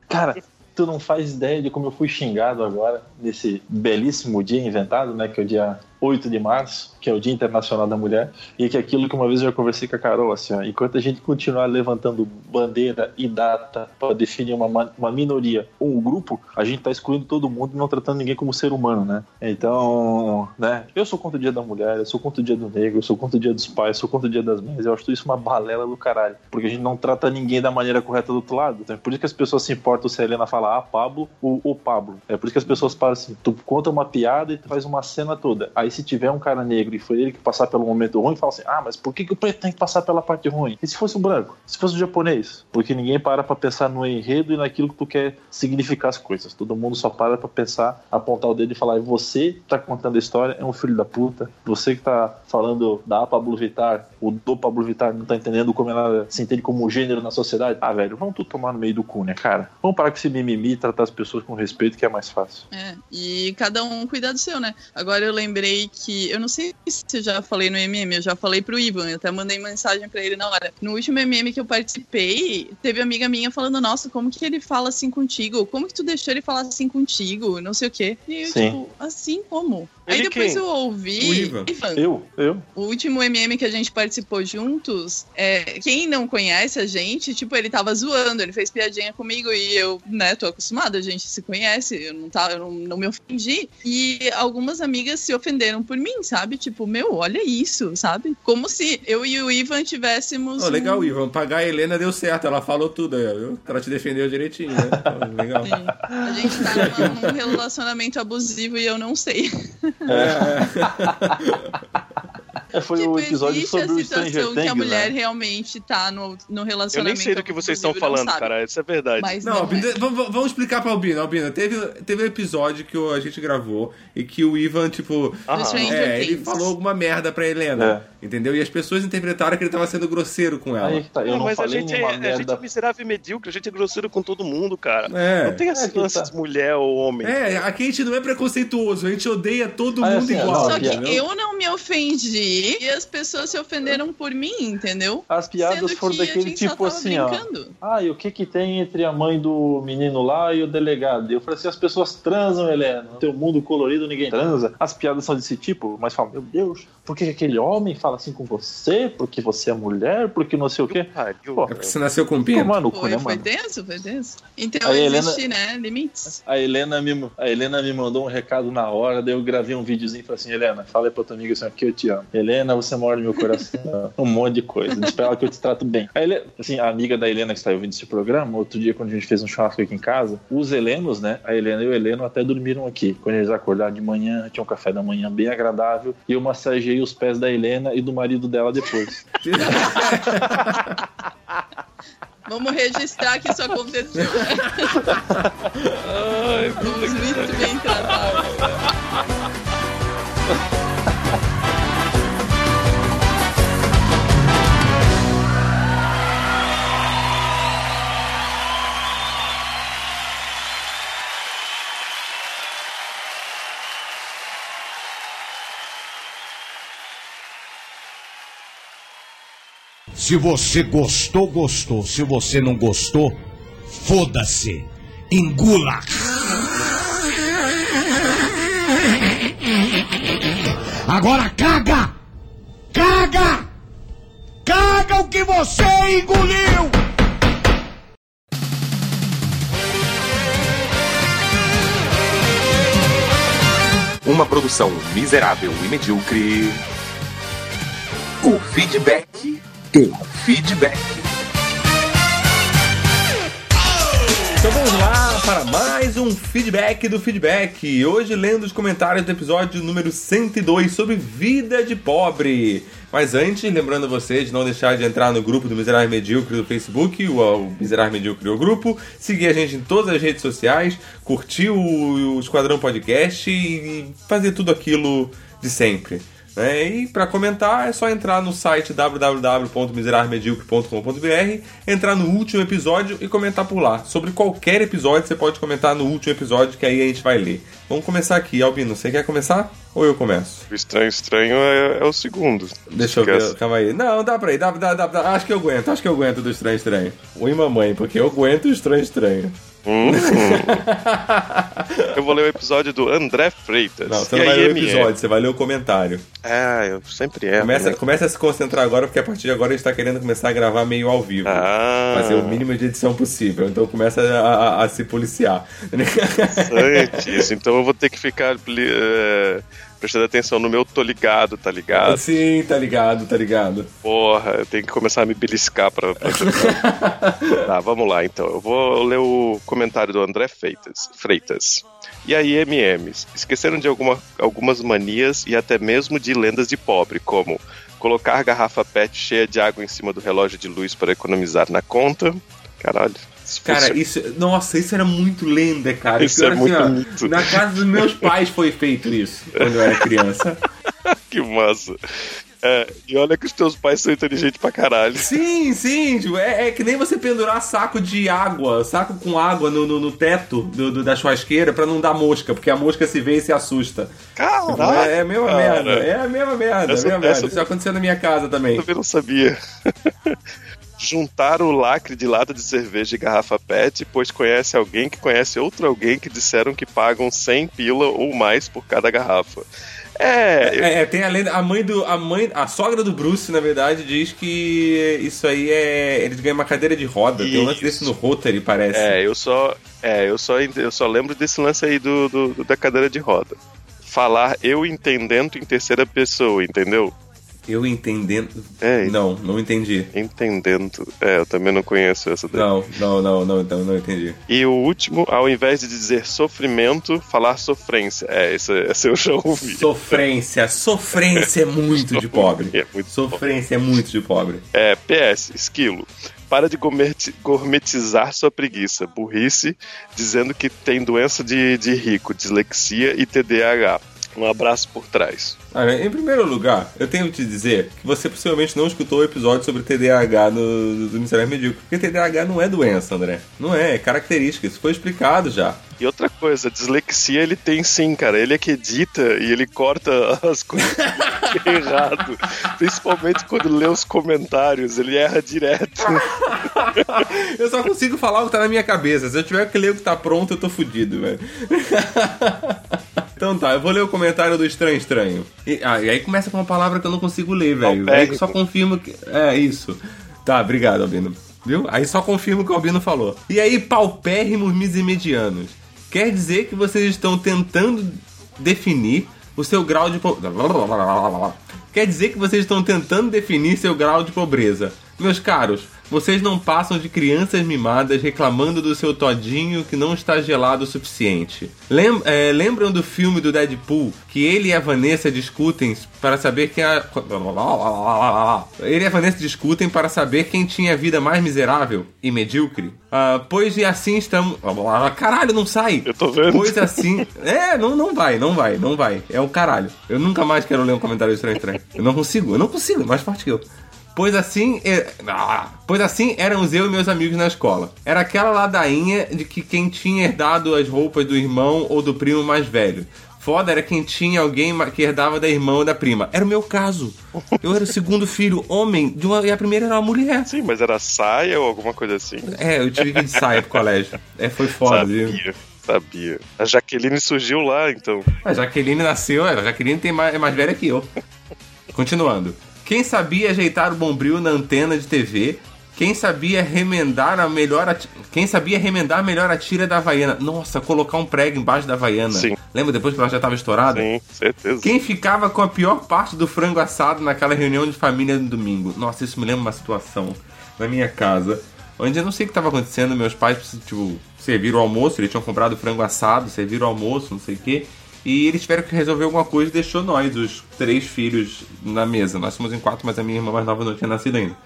Cara, tu não faz ideia de como eu fui xingado agora nesse belíssimo dia inventado, né? Que é o dia 8 de março, que é o Dia Internacional da Mulher, e que é aquilo que uma vez eu já conversei com a Carol, assim, ó, enquanto a gente continuar levantando bandeira e data para definir uma, uma minoria ou um grupo, a gente tá excluindo todo mundo e não tratando ninguém como ser humano, né? Então, né, eu sou contra o Dia da Mulher, eu sou contra o Dia do Negro, eu sou contra o Dia dos Pais, eu sou contra o Dia das Mães, eu acho isso uma balela do caralho, porque a gente não trata ninguém da maneira correta do outro lado, então, é por isso que as pessoas se importam se a Helena fala ah, Pablo ou o Pablo, é por isso que as pessoas param assim, tu conta uma piada e tu faz uma cena toda, aí se tiver um cara negro e foi ele que passar pelo momento ruim, fala assim: ah, mas por que, que o preto tem que passar pela parte ruim? E se fosse o branco? Se fosse o japonês? Porque ninguém para pra pensar no enredo e naquilo que tu quer significar as coisas. Todo mundo só para pra pensar, apontar o dedo e falar: você que tá contando a história é um filho da puta. Você que tá falando da Pablo Vittar, o do Pablo Vittar não tá entendendo como ela se entende como gênero na sociedade. Ah, velho, vamos tudo tomar no meio do cu, né, cara? Vamos parar com esse mimimi e tratar as pessoas com respeito, que é mais fácil. É, e cada um cuidar do seu, né? Agora eu lembrei que, eu não sei se eu já falei no MM, eu já falei pro Ivan, eu até mandei mensagem pra ele na hora. No último MM que eu participei, teve amiga minha falando, nossa, como que ele fala assim contigo? Como que tu deixou ele falar assim contigo? Não sei o quê. E eu, Sim. tipo, assim como? Aí Ele depois quem? eu ouvi. O Ivan. Eu, eu. O último MM que a gente participou juntos, é, quem não conhece a gente, tipo, ele tava zoando, ele fez piadinha comigo e eu, né, tô acostumada, a gente se conhece, eu não, tá, eu não, não me ofendi. E algumas amigas se ofenderam por mim, sabe? Tipo, meu, olha isso, sabe? Como se eu e o Ivan tivéssemos. Oh, legal, um... Ivan. Pagar a Helena deu certo, ela falou tudo viu? Ela te defendeu direitinho, né? Legal. Sim. A gente tá num- num relacionamento abusivo e eu não sei. É, foi tipo, o episódio existe sobre a o Stranger situação Things, que a mulher né? realmente tá no, no Eu relacionamento nem sei do que vocês estão falando, cara. Isso é verdade. Mas Não, não, Albino, é. vamos, vamos explicar pra Albina. Albina, teve, teve um episódio que a gente gravou e que o Ivan, tipo. Stranger É, ele falou alguma merda pra Helena. Entendeu? E as pessoas interpretaram que ele tava sendo grosseiro com ela. Aí que tá, eu Não, não mas a falei gente, é, nenhuma a gente merda. é miserável e medíocre, a gente é grosseiro com todo mundo, cara. É. Não tem esse É lance tá. de mulher ou homem. É, aqui a gente não é preconceituoso, a gente odeia todo Ah, mundo assim, igual. Só que eu não me ofendi e as pessoas se ofenderam por mim, entendeu? As piadas Sendo foram daquele tipo assim, ó. brincando. Ah, e o que que tem entre a mãe do menino lá e o delegado? Eu falei assim, as pessoas transam, Helena. No teu mundo colorido ninguém transa. As piadas são desse tipo, mas fala, meu Deus, por que aquele homem fala assim com você? Porque você é mulher? Porque não sei o quê? Pô, É porque você nasceu com pinto? Tomar no cu, Foi, né, foi mano? tenso, foi tenso. Então Aí, existe, né, limites. A Helena, me, a Helena me mandou um recado na hora, daí eu gravei um videozinho e falei assim, Helena, fala aí pra tua amiga assim, que eu te amo. Helena, você mora no meu coração. um monte de coisa. Diz pra ela que eu te trato bem. A, Helena, assim, a amiga da Helena que está ouvindo esse programa, outro dia quando a gente fez um churrasco aqui em casa, os Helenos, né, a Helena e o Heleno até dormiram aqui. Quando eles acordaram de manhã, tinha um café da manhã bem agradável, e eu massageei os pés da Helena e do marido dela depois. Vamos registrar que isso aconteceu. Ai, muito bem tratados. Se você gostou, gostou. Se você não gostou, foda-se. Engula. Agora caga! Caga! Caga o que você engoliu! Uma produção miserável e medíocre. O feedback. O feedback. Então vamos lá para mais um feedback do feedback. Hoje lendo os comentários do episódio número 102 sobre vida de pobre. Mas antes, lembrando vocês de não deixar de entrar no grupo do Miserável Medíocre do Facebook, o, Miserável Medíocre o grupo, seguir a gente em todas as redes sociais, curtir o, o Esquadrão Podcast e fazer tudo aquilo de sempre. Né? E para comentar é só entrar no site www.miserávelmedíocre.com.br, entrar no último episódio e comentar por lá. Sobre qualquer episódio você pode comentar no último episódio que aí a gente vai ler. Vamos começar aqui, Albino. Você quer começar? Ou eu começo? O estranho estranho é, é o segundo. Deixa eu ver, calma aí. Não, dá pra ir, dá, dá, dá, dá. Acho que eu aguento, acho que eu aguento do estranho estranho. Oi, mamãe, porque eu aguento o estranho estranho. Hum. eu vou ler o episódio do André Freitas. Não, você E não vai ler o episódio, você vai ler o comentário. Ah, eu sempre erro. Começa, né? começa a se concentrar agora, porque a partir de agora a gente tá querendo começar a gravar meio ao vivo. Ah. Fazer o mínimo de edição possível. Então começa a, a- a se policiar. Antes, então eu vou ter que ficar é, prestando atenção no meu tô ligado, tá ligado? Sim, tá ligado, tá ligado. Porra, eu tenho que começar a me beliscar pra. pra... tá, vamos lá então. Eu vou ler o comentário do André Freitas. Freitas. E aí, MMs? Esqueceram de alguma, algumas manias e até mesmo de lendas de pobre, como colocar garrafa PET cheia de água em cima do relógio de luz para economizar na conta. Caralho. Cara, isso. Nossa, isso era muito lenda, cara. Isso Pior é assim, muito ó, mito. Na casa dos meus pais foi feito isso, quando eu era criança. que massa. É, e olha que os teus pais são inteligentes pra caralho. Sim, sim, tipo, é, é que nem você pendurar saco de água, saco com água no, no, no teto do, do- da churrasqueira pra não dar mosca, porque a mosca se vê e se assusta. Caralho! é, é a mesma cara. merda, é a mesma merda, Essa- é a mesma essa- merda. Isso aconteceu na minha casa também. Eu também não sabia. Juntar o lacre de lata de cerveja e garrafa PET, pois conhece alguém que conhece outro alguém que disseram que pagam 100 pila ou mais por cada garrafa. É, eu- É, é, tem a lenda, a mãe do. A mãe. A sogra do Bruce, na verdade, diz que isso aí é. Eles ganham uma cadeira de roda. Tem um lance Isso. desse no Rotary, parece. é, eu só, é, eu só, eu só lembro desse lance aí do, do- do- da cadeira de roda. Falar eu entendendo em terceira pessoa, entendeu? Eu entendendo. É, Não, não entendi. entendendo. É, eu também não conheço essa daí. Não, não, não, não, então não entendi. E o último, ao invés de dizer sofrimento, falar sofrência. É, essa, essa eu já ouvi. Sofrência. Sofrência é muito de pobre. É muito Sofrência é muito de pobre. É, PS, esquilo. Para de gourmet- gourmetizar sua preguiça, burrice, dizendo que tem doença de, de rico, dislexia e TDAH. Um abraço por trás. Em primeiro lugar, eu tenho que te dizer que você possivelmente não escutou o episódio sobre TDAH no, do Miserável Medíocre. Porque TDAH não é doença, André. Não é, é característica. Isso foi explicado já. E outra coisa, dislexia ele tem sim, cara. Ele é que edita e ele corta as coisas errado. Principalmente quando lê os comentários, ele erra direto. Eu só consigo falar o que tá na minha cabeça. Se eu tiver que ler o que tá pronto, eu tô fudido, velho. Então tá, eu vou ler o comentário do Estranho Estranho. E, ah, e aí começa com uma palavra que eu não consigo ler, velho. Aí que só confirma que. É, isso. Tá, obrigado, Albino. Viu? Aí só confirma o que o Albino falou. E aí, paupérrimos misimedianos. Quer dizer que vocês estão tentando definir o seu grau de. po- Quer dizer que vocês estão tentando definir seu grau de pobreza. Meus caros, vocês não passam de crianças mimadas reclamando do seu todinho que não está gelado o suficiente. Lem- é, lembram do filme do Deadpool que ele e a Vanessa discutem para saber quem a... Ele e a Vanessa discutem para saber quem tinha a vida mais miserável e medíocre? Ah, pois e assim estamos. Caralho, não sai! Eu tô vendo. Pois assim. É, não, não vai, não vai, não vai. É o caralho. Eu nunca mais quero ler um comentário estranho estranho. Eu não consigo, eu não consigo, é mais forte que eu. Pois assim, é- ah, pois assim éramos eu e meus amigos na escola. Era aquela ladainha de que quem tinha herdado as roupas do irmão ou do primo mais velho. Foda era quem tinha alguém que herdava da irmã ou da prima. Era o meu caso. Eu era o segundo filho, homem, de uma, e a primeira era uma mulher. Sim, mas era saia ou alguma coisa assim? É, eu tive que ir de saia pro colégio. É, foi foda, viu? Sabia, sabia. A Jaqueline surgiu lá, então. A Jaqueline nasceu, a Jaqueline tem mais, é mais velha que eu. Continuando. Quem sabia ajeitar o bombril na antena de TV? Quem sabia remendar a melhor Quem sabia remendar melhor a tira da Havaiana? Nossa, colocar um prego embaixo da Havaiana. Sim. Lembra depois que ela já estava estourada? Sim, certeza. Quem ficava com a pior parte do frango assado naquela reunião de família no domingo? Nossa, isso me lembra uma situação na minha casa, onde eu não sei o que estava acontecendo, meus pais, tipo, serviram o almoço, eles tinham comprado frango assado, serviram o almoço, não sei o quê, e eles tiveram que resolver alguma coisa e deixou nós, os três filhos, na mesa. Nós somos em quatro, mas a minha irmã mais nova não tinha nascido ainda.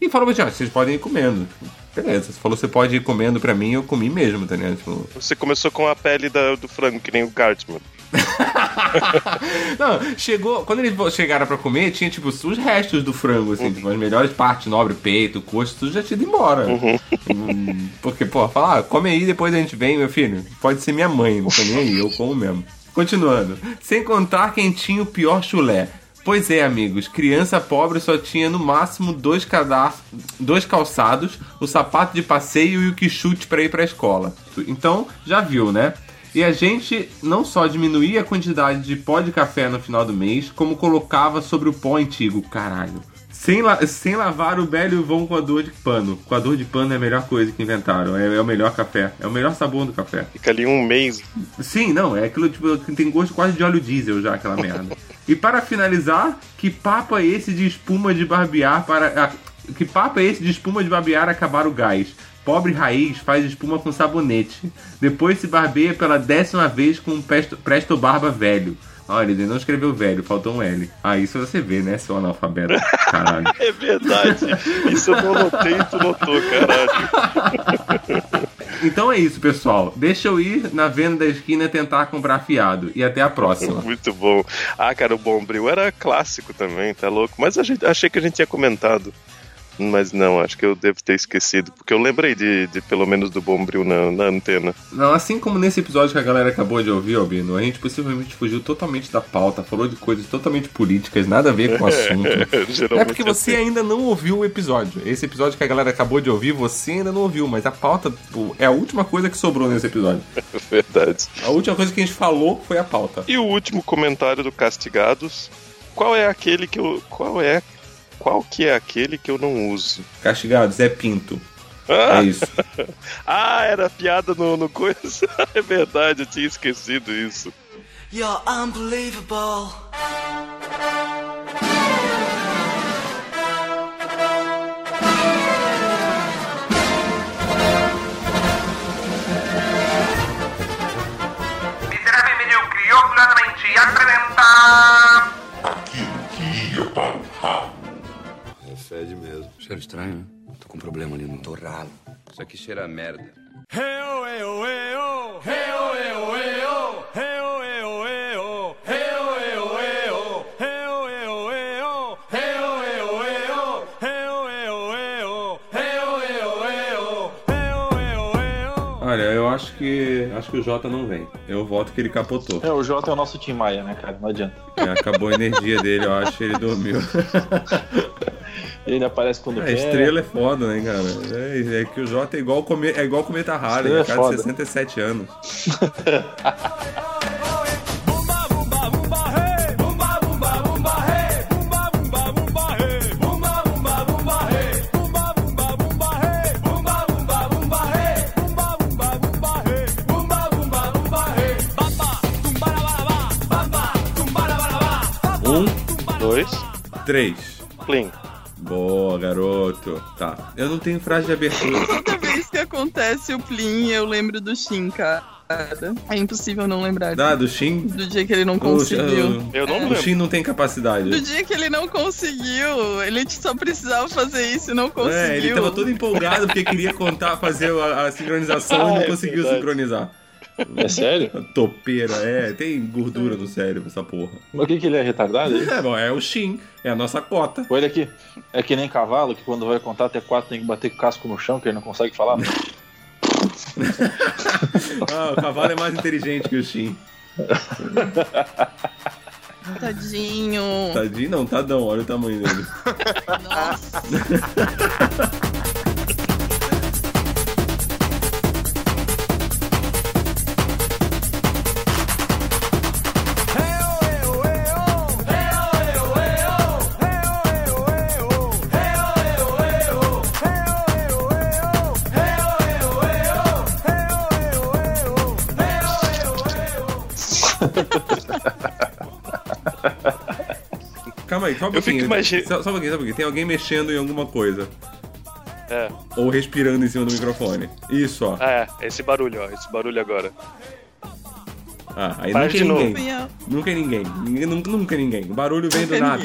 E falou gente, ó, vocês podem ir comendo. Beleza, você falou você pode ir comendo pra mim, eu comi mesmo, tá ligado? Tipo, Você começou com a pele da- do frango, que nem o Cartman. Não, chegou. Quando eles chegaram pra comer, tinha tipo os restos do frango, assim, tipo, as melhores partes, nobre, peito, coxa, tudo já tinha ido embora. Hum, Porque, pô, fala, ah, come aí depois a gente vem, meu filho. Pode ser minha mãe, não tô nem aí, eu como mesmo. Continuando. Sem contar quem tinha o pior chulé. Pois é, amigos, criança pobre só tinha no máximo dois, dois calçados, o sapato de passeio e o que chute para ir pra escola. Então, já viu, né? E a gente não só diminuía a quantidade de pó de café no final do mês, como colocava sobre o pó antigo, caralho. Sem, la sem lavar o velho vão coador de pano. Coador de pano é a melhor coisa que inventaram. É, é o melhor café. É o melhor sabor do café. Fica ali um mês. Sim, não. É aquilo tipo, que tem gosto quase de óleo diesel já, aquela merda. e para finalizar, que papo é esse de espuma de barbear para. ah, que papo é esse de espuma de barbear acabar o gás? Pobre raiz faz espuma com sabonete. Depois se barbeia pela décima vez com um presto, presto barba velho. Olha, ele não escreveu velho, faltou um L. Ah, isso você vê, né, seu analfabeto? Caralho. É verdade. Isso eu não notei e tu notou, caralho. Então é isso, pessoal. Deixa eu ir na venda da esquina tentar comprar fiado. E até a próxima. Muito bom. Ah, cara, o Bombril era clássico também, tá louco? Mas a gente, achei que a gente tinha comentado. Mas não, acho que eu devo ter esquecido. Porque eu lembrei de, de pelo menos do Bombril na, na antena. Não, assim como nesse episódio que a galera acabou de ouvir, Albino, a gente possivelmente fugiu totalmente da pauta, falou de coisas totalmente políticas, nada a ver com o assunto. Geralmente é porque é você assim. ainda não ouviu o episódio. Esse episódio que a galera acabou de ouvir, você ainda não ouviu, mas a pauta tipo, é a última coisa que sobrou nesse episódio. Verdade. A última coisa que a gente falou foi a pauta. E o último comentário do Castigados. Qual é aquele que eu. Qual é. Qual que é aquele que eu não uso? Castigado, Zé Pinto. Ah! É isso. ah, era piada no, no coisa. é verdade, eu tinha esquecido isso. You're unbelievable. Miserável medíocre, orgulhosamente apresenta... É Cheiro estranho, né? Tô com um problema ali no torralo. Isso aqui cheira a merda. Olha, eu acho que. Acho que o Jota não vem. Eu voto que ele capotou. É, o Jota é o nosso Tim Maia, né, cara? Não adianta. É, acabou a energia dele, eu acho, ele dormiu. Ele aparece quando A quer. estrela é foda, né, cara? É, é que o Jota é igual, come, é igual cometa Estrela é é cara de foda. 67 anos. Um, Dois. três. Plim. Boa, garoto. Tá. Eu não tenho frase de abertura. Toda vez que acontece o Plim, eu lembro do Shin, cara. É impossível não lembrar. Ah, do Shin? Do dia que ele não O- conseguiu. Eu não O lembro. Shin não tem capacidade. Do dia que ele não conseguiu. Ele só precisava fazer isso e não conseguiu. É, ele tava todo empolgado porque queria contar, fazer a, a sincronização e Ah, não é conseguiu verdade. sincronizar. É sério? Topeira, é, tem gordura no cérebro essa porra. Mas o que, que ele é retardado? É, bom, é o Shin, é a nossa cota. Olha aqui. É que nem cavalo, que quando vai contar até quatro tem que bater com o casco no chão, que ele não consegue falar. Ah, o cavalo é mais inteligente que o Shin. Tadinho. Tadinho não, tadão, olha o tamanho dele. Nossa. Calma aí, só um Eu fico pouquinho. Só, só um pouquinho, só um pouquinho. Tem alguém mexendo em alguma coisa. É. Ou respirando em cima do microfone. Isso, ó. É, esse barulho, ó. Esse barulho agora. Ah, aí Faz nunca é de novo. ninguém. Eu. Nunca é ninguém. Ninguém- Nunca, nunca é ninguém. O barulho vem do é nada.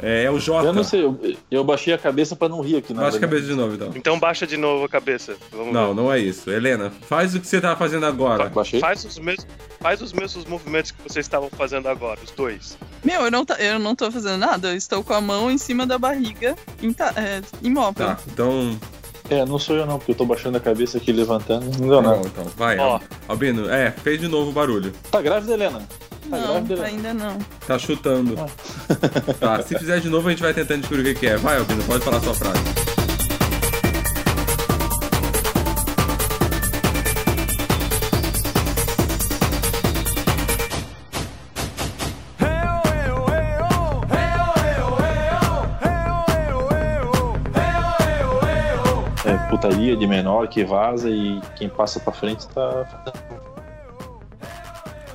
É, é o Jota. Eu não sei, eu, eu baixei a cabeça pra não rir aqui, Baixa a cabeça de novo, então. Então baixa de novo a cabeça. Vamos Não, ver. não é isso. Helena, faz o que você tá fazendo agora. Baixei? Faz os, mesmos, faz os mesmos movimentos que vocês estavam fazendo agora, os dois. Meu, eu não, tá, eu não tô fazendo nada. Eu estou com a mão em cima da barriga, inta- é, imóvel. Tá, então. É, não sou eu não, porque eu tô baixando a cabeça aqui, levantando. Não deu nada. Não, então, vai. Ó. Albino, é, fez de novo o barulho. Tá grávida, Helena? Tá Não, grávida, Helena? ainda não. Tá chutando. Tá, se fizer de novo, a gente vai tentando descobrir o que que é. Vai, Albino, pode falar sua frase. É putaria de menor que vaza e quem passa pra frente tá.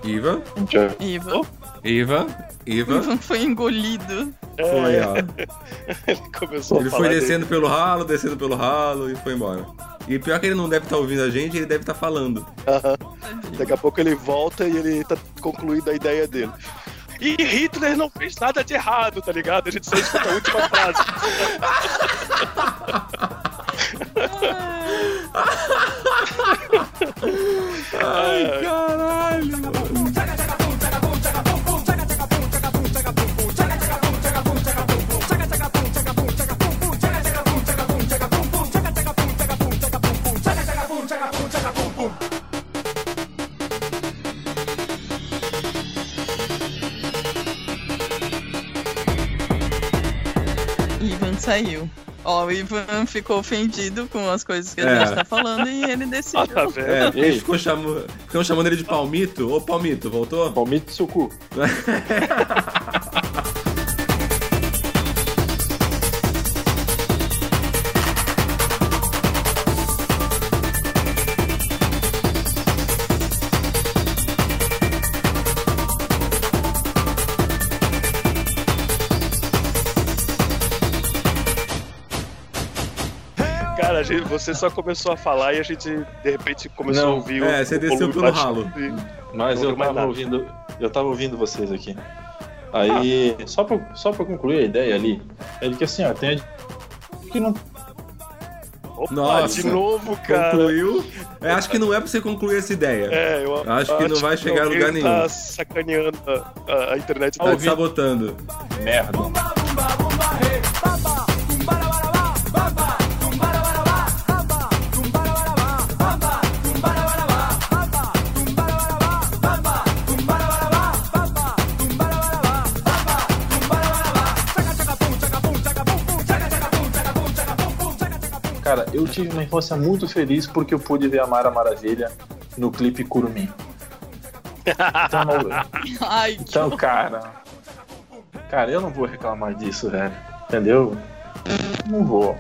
Iva, A gente já- Ivan. Iva, Iva. Ivan foi engolido. Foi, ó. Ele começou Ele a foi falar descendo pelo ralo, descendo pelo ralo e foi embora. E pior que ele não deve estar ouvindo a gente, ele deve estar falando. Aham. Daqui a pouco ele volta e ele tá concluindo a ideia dele. E Hitler não fez nada de errado, tá ligado? A gente só escuta a última frase. Ai, caralho. Ivan saiu. Ó, o Ivan ficou ofendido com as coisas que a É. gente tá falando e ele decidiu. Ah, tá vendo? É, eles ficou chamando, ficam chamando ele de Palmito. Ô, Palmito, voltou? Palmito do seu cu. gente- você só começou a falar e a gente, de repente, começou Não, a ouvir o. é, você desceu pelo ralo. e- Mas eu tava nada. ouvindo. Eu tava ouvindo vocês aqui. Aí, só, pra, só pra concluir a ideia ali, é de que assim, ó, tem a... que não Opa, Nossa. de novo, cara. Concluiu. É, acho que não é pra você concluir essa ideia. É, eu Acho que não vai chegar a lugar nenhum. Tá sacaneando a, a- a internet. Tá te sabotando. merda. Cara, eu tive uma infância muito feliz porque eu pude ver a Mara Maravilha no clipe Curumim. Então, Ai, que então, cara. Cara, eu não vou reclamar disso, velho. Entendeu? Não vou.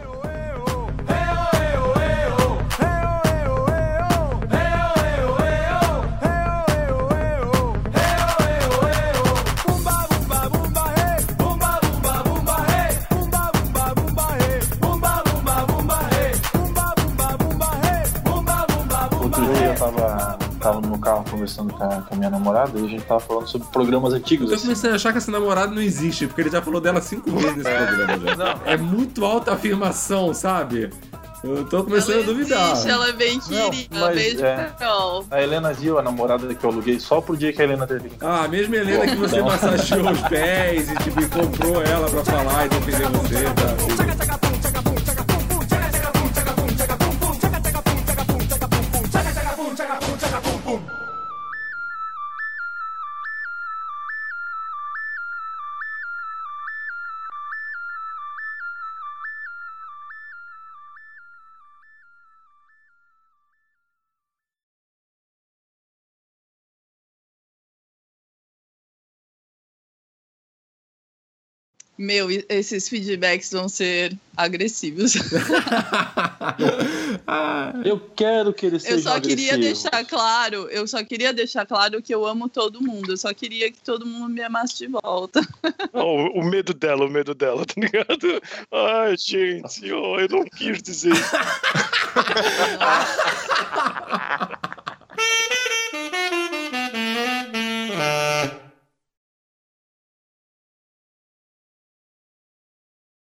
Carro conversando com a, com a minha namorada e a gente tava falando sobre programas antigos. Eu assim. comecei a achar que essa namorada não existe, porque ele já falou dela cinco vezes nesse programa. Já. É muito alta afirmação, sabe? Eu tô começando a duvidar. Existe, ela é bem querida. mas Beijo, é. Carol. A Helena viu a namorada que eu aluguei só pro dia que a Helena teve. Ah, mesmo Helena que você Então. massageou os pés e tipo, comprou ela pra falar e defender você, tá? Boom! Meu, esses feedbacks vão ser agressivos. Eu quero que eles Eu sejam só queria agressivos. deixar claro, eu só queria deixar claro que eu amo todo mundo. Eu só queria que todo mundo me amasse de volta. O, o medo dela, o medo dela, tá ligado? Ai, gente, oh, eu não quis dizer isso.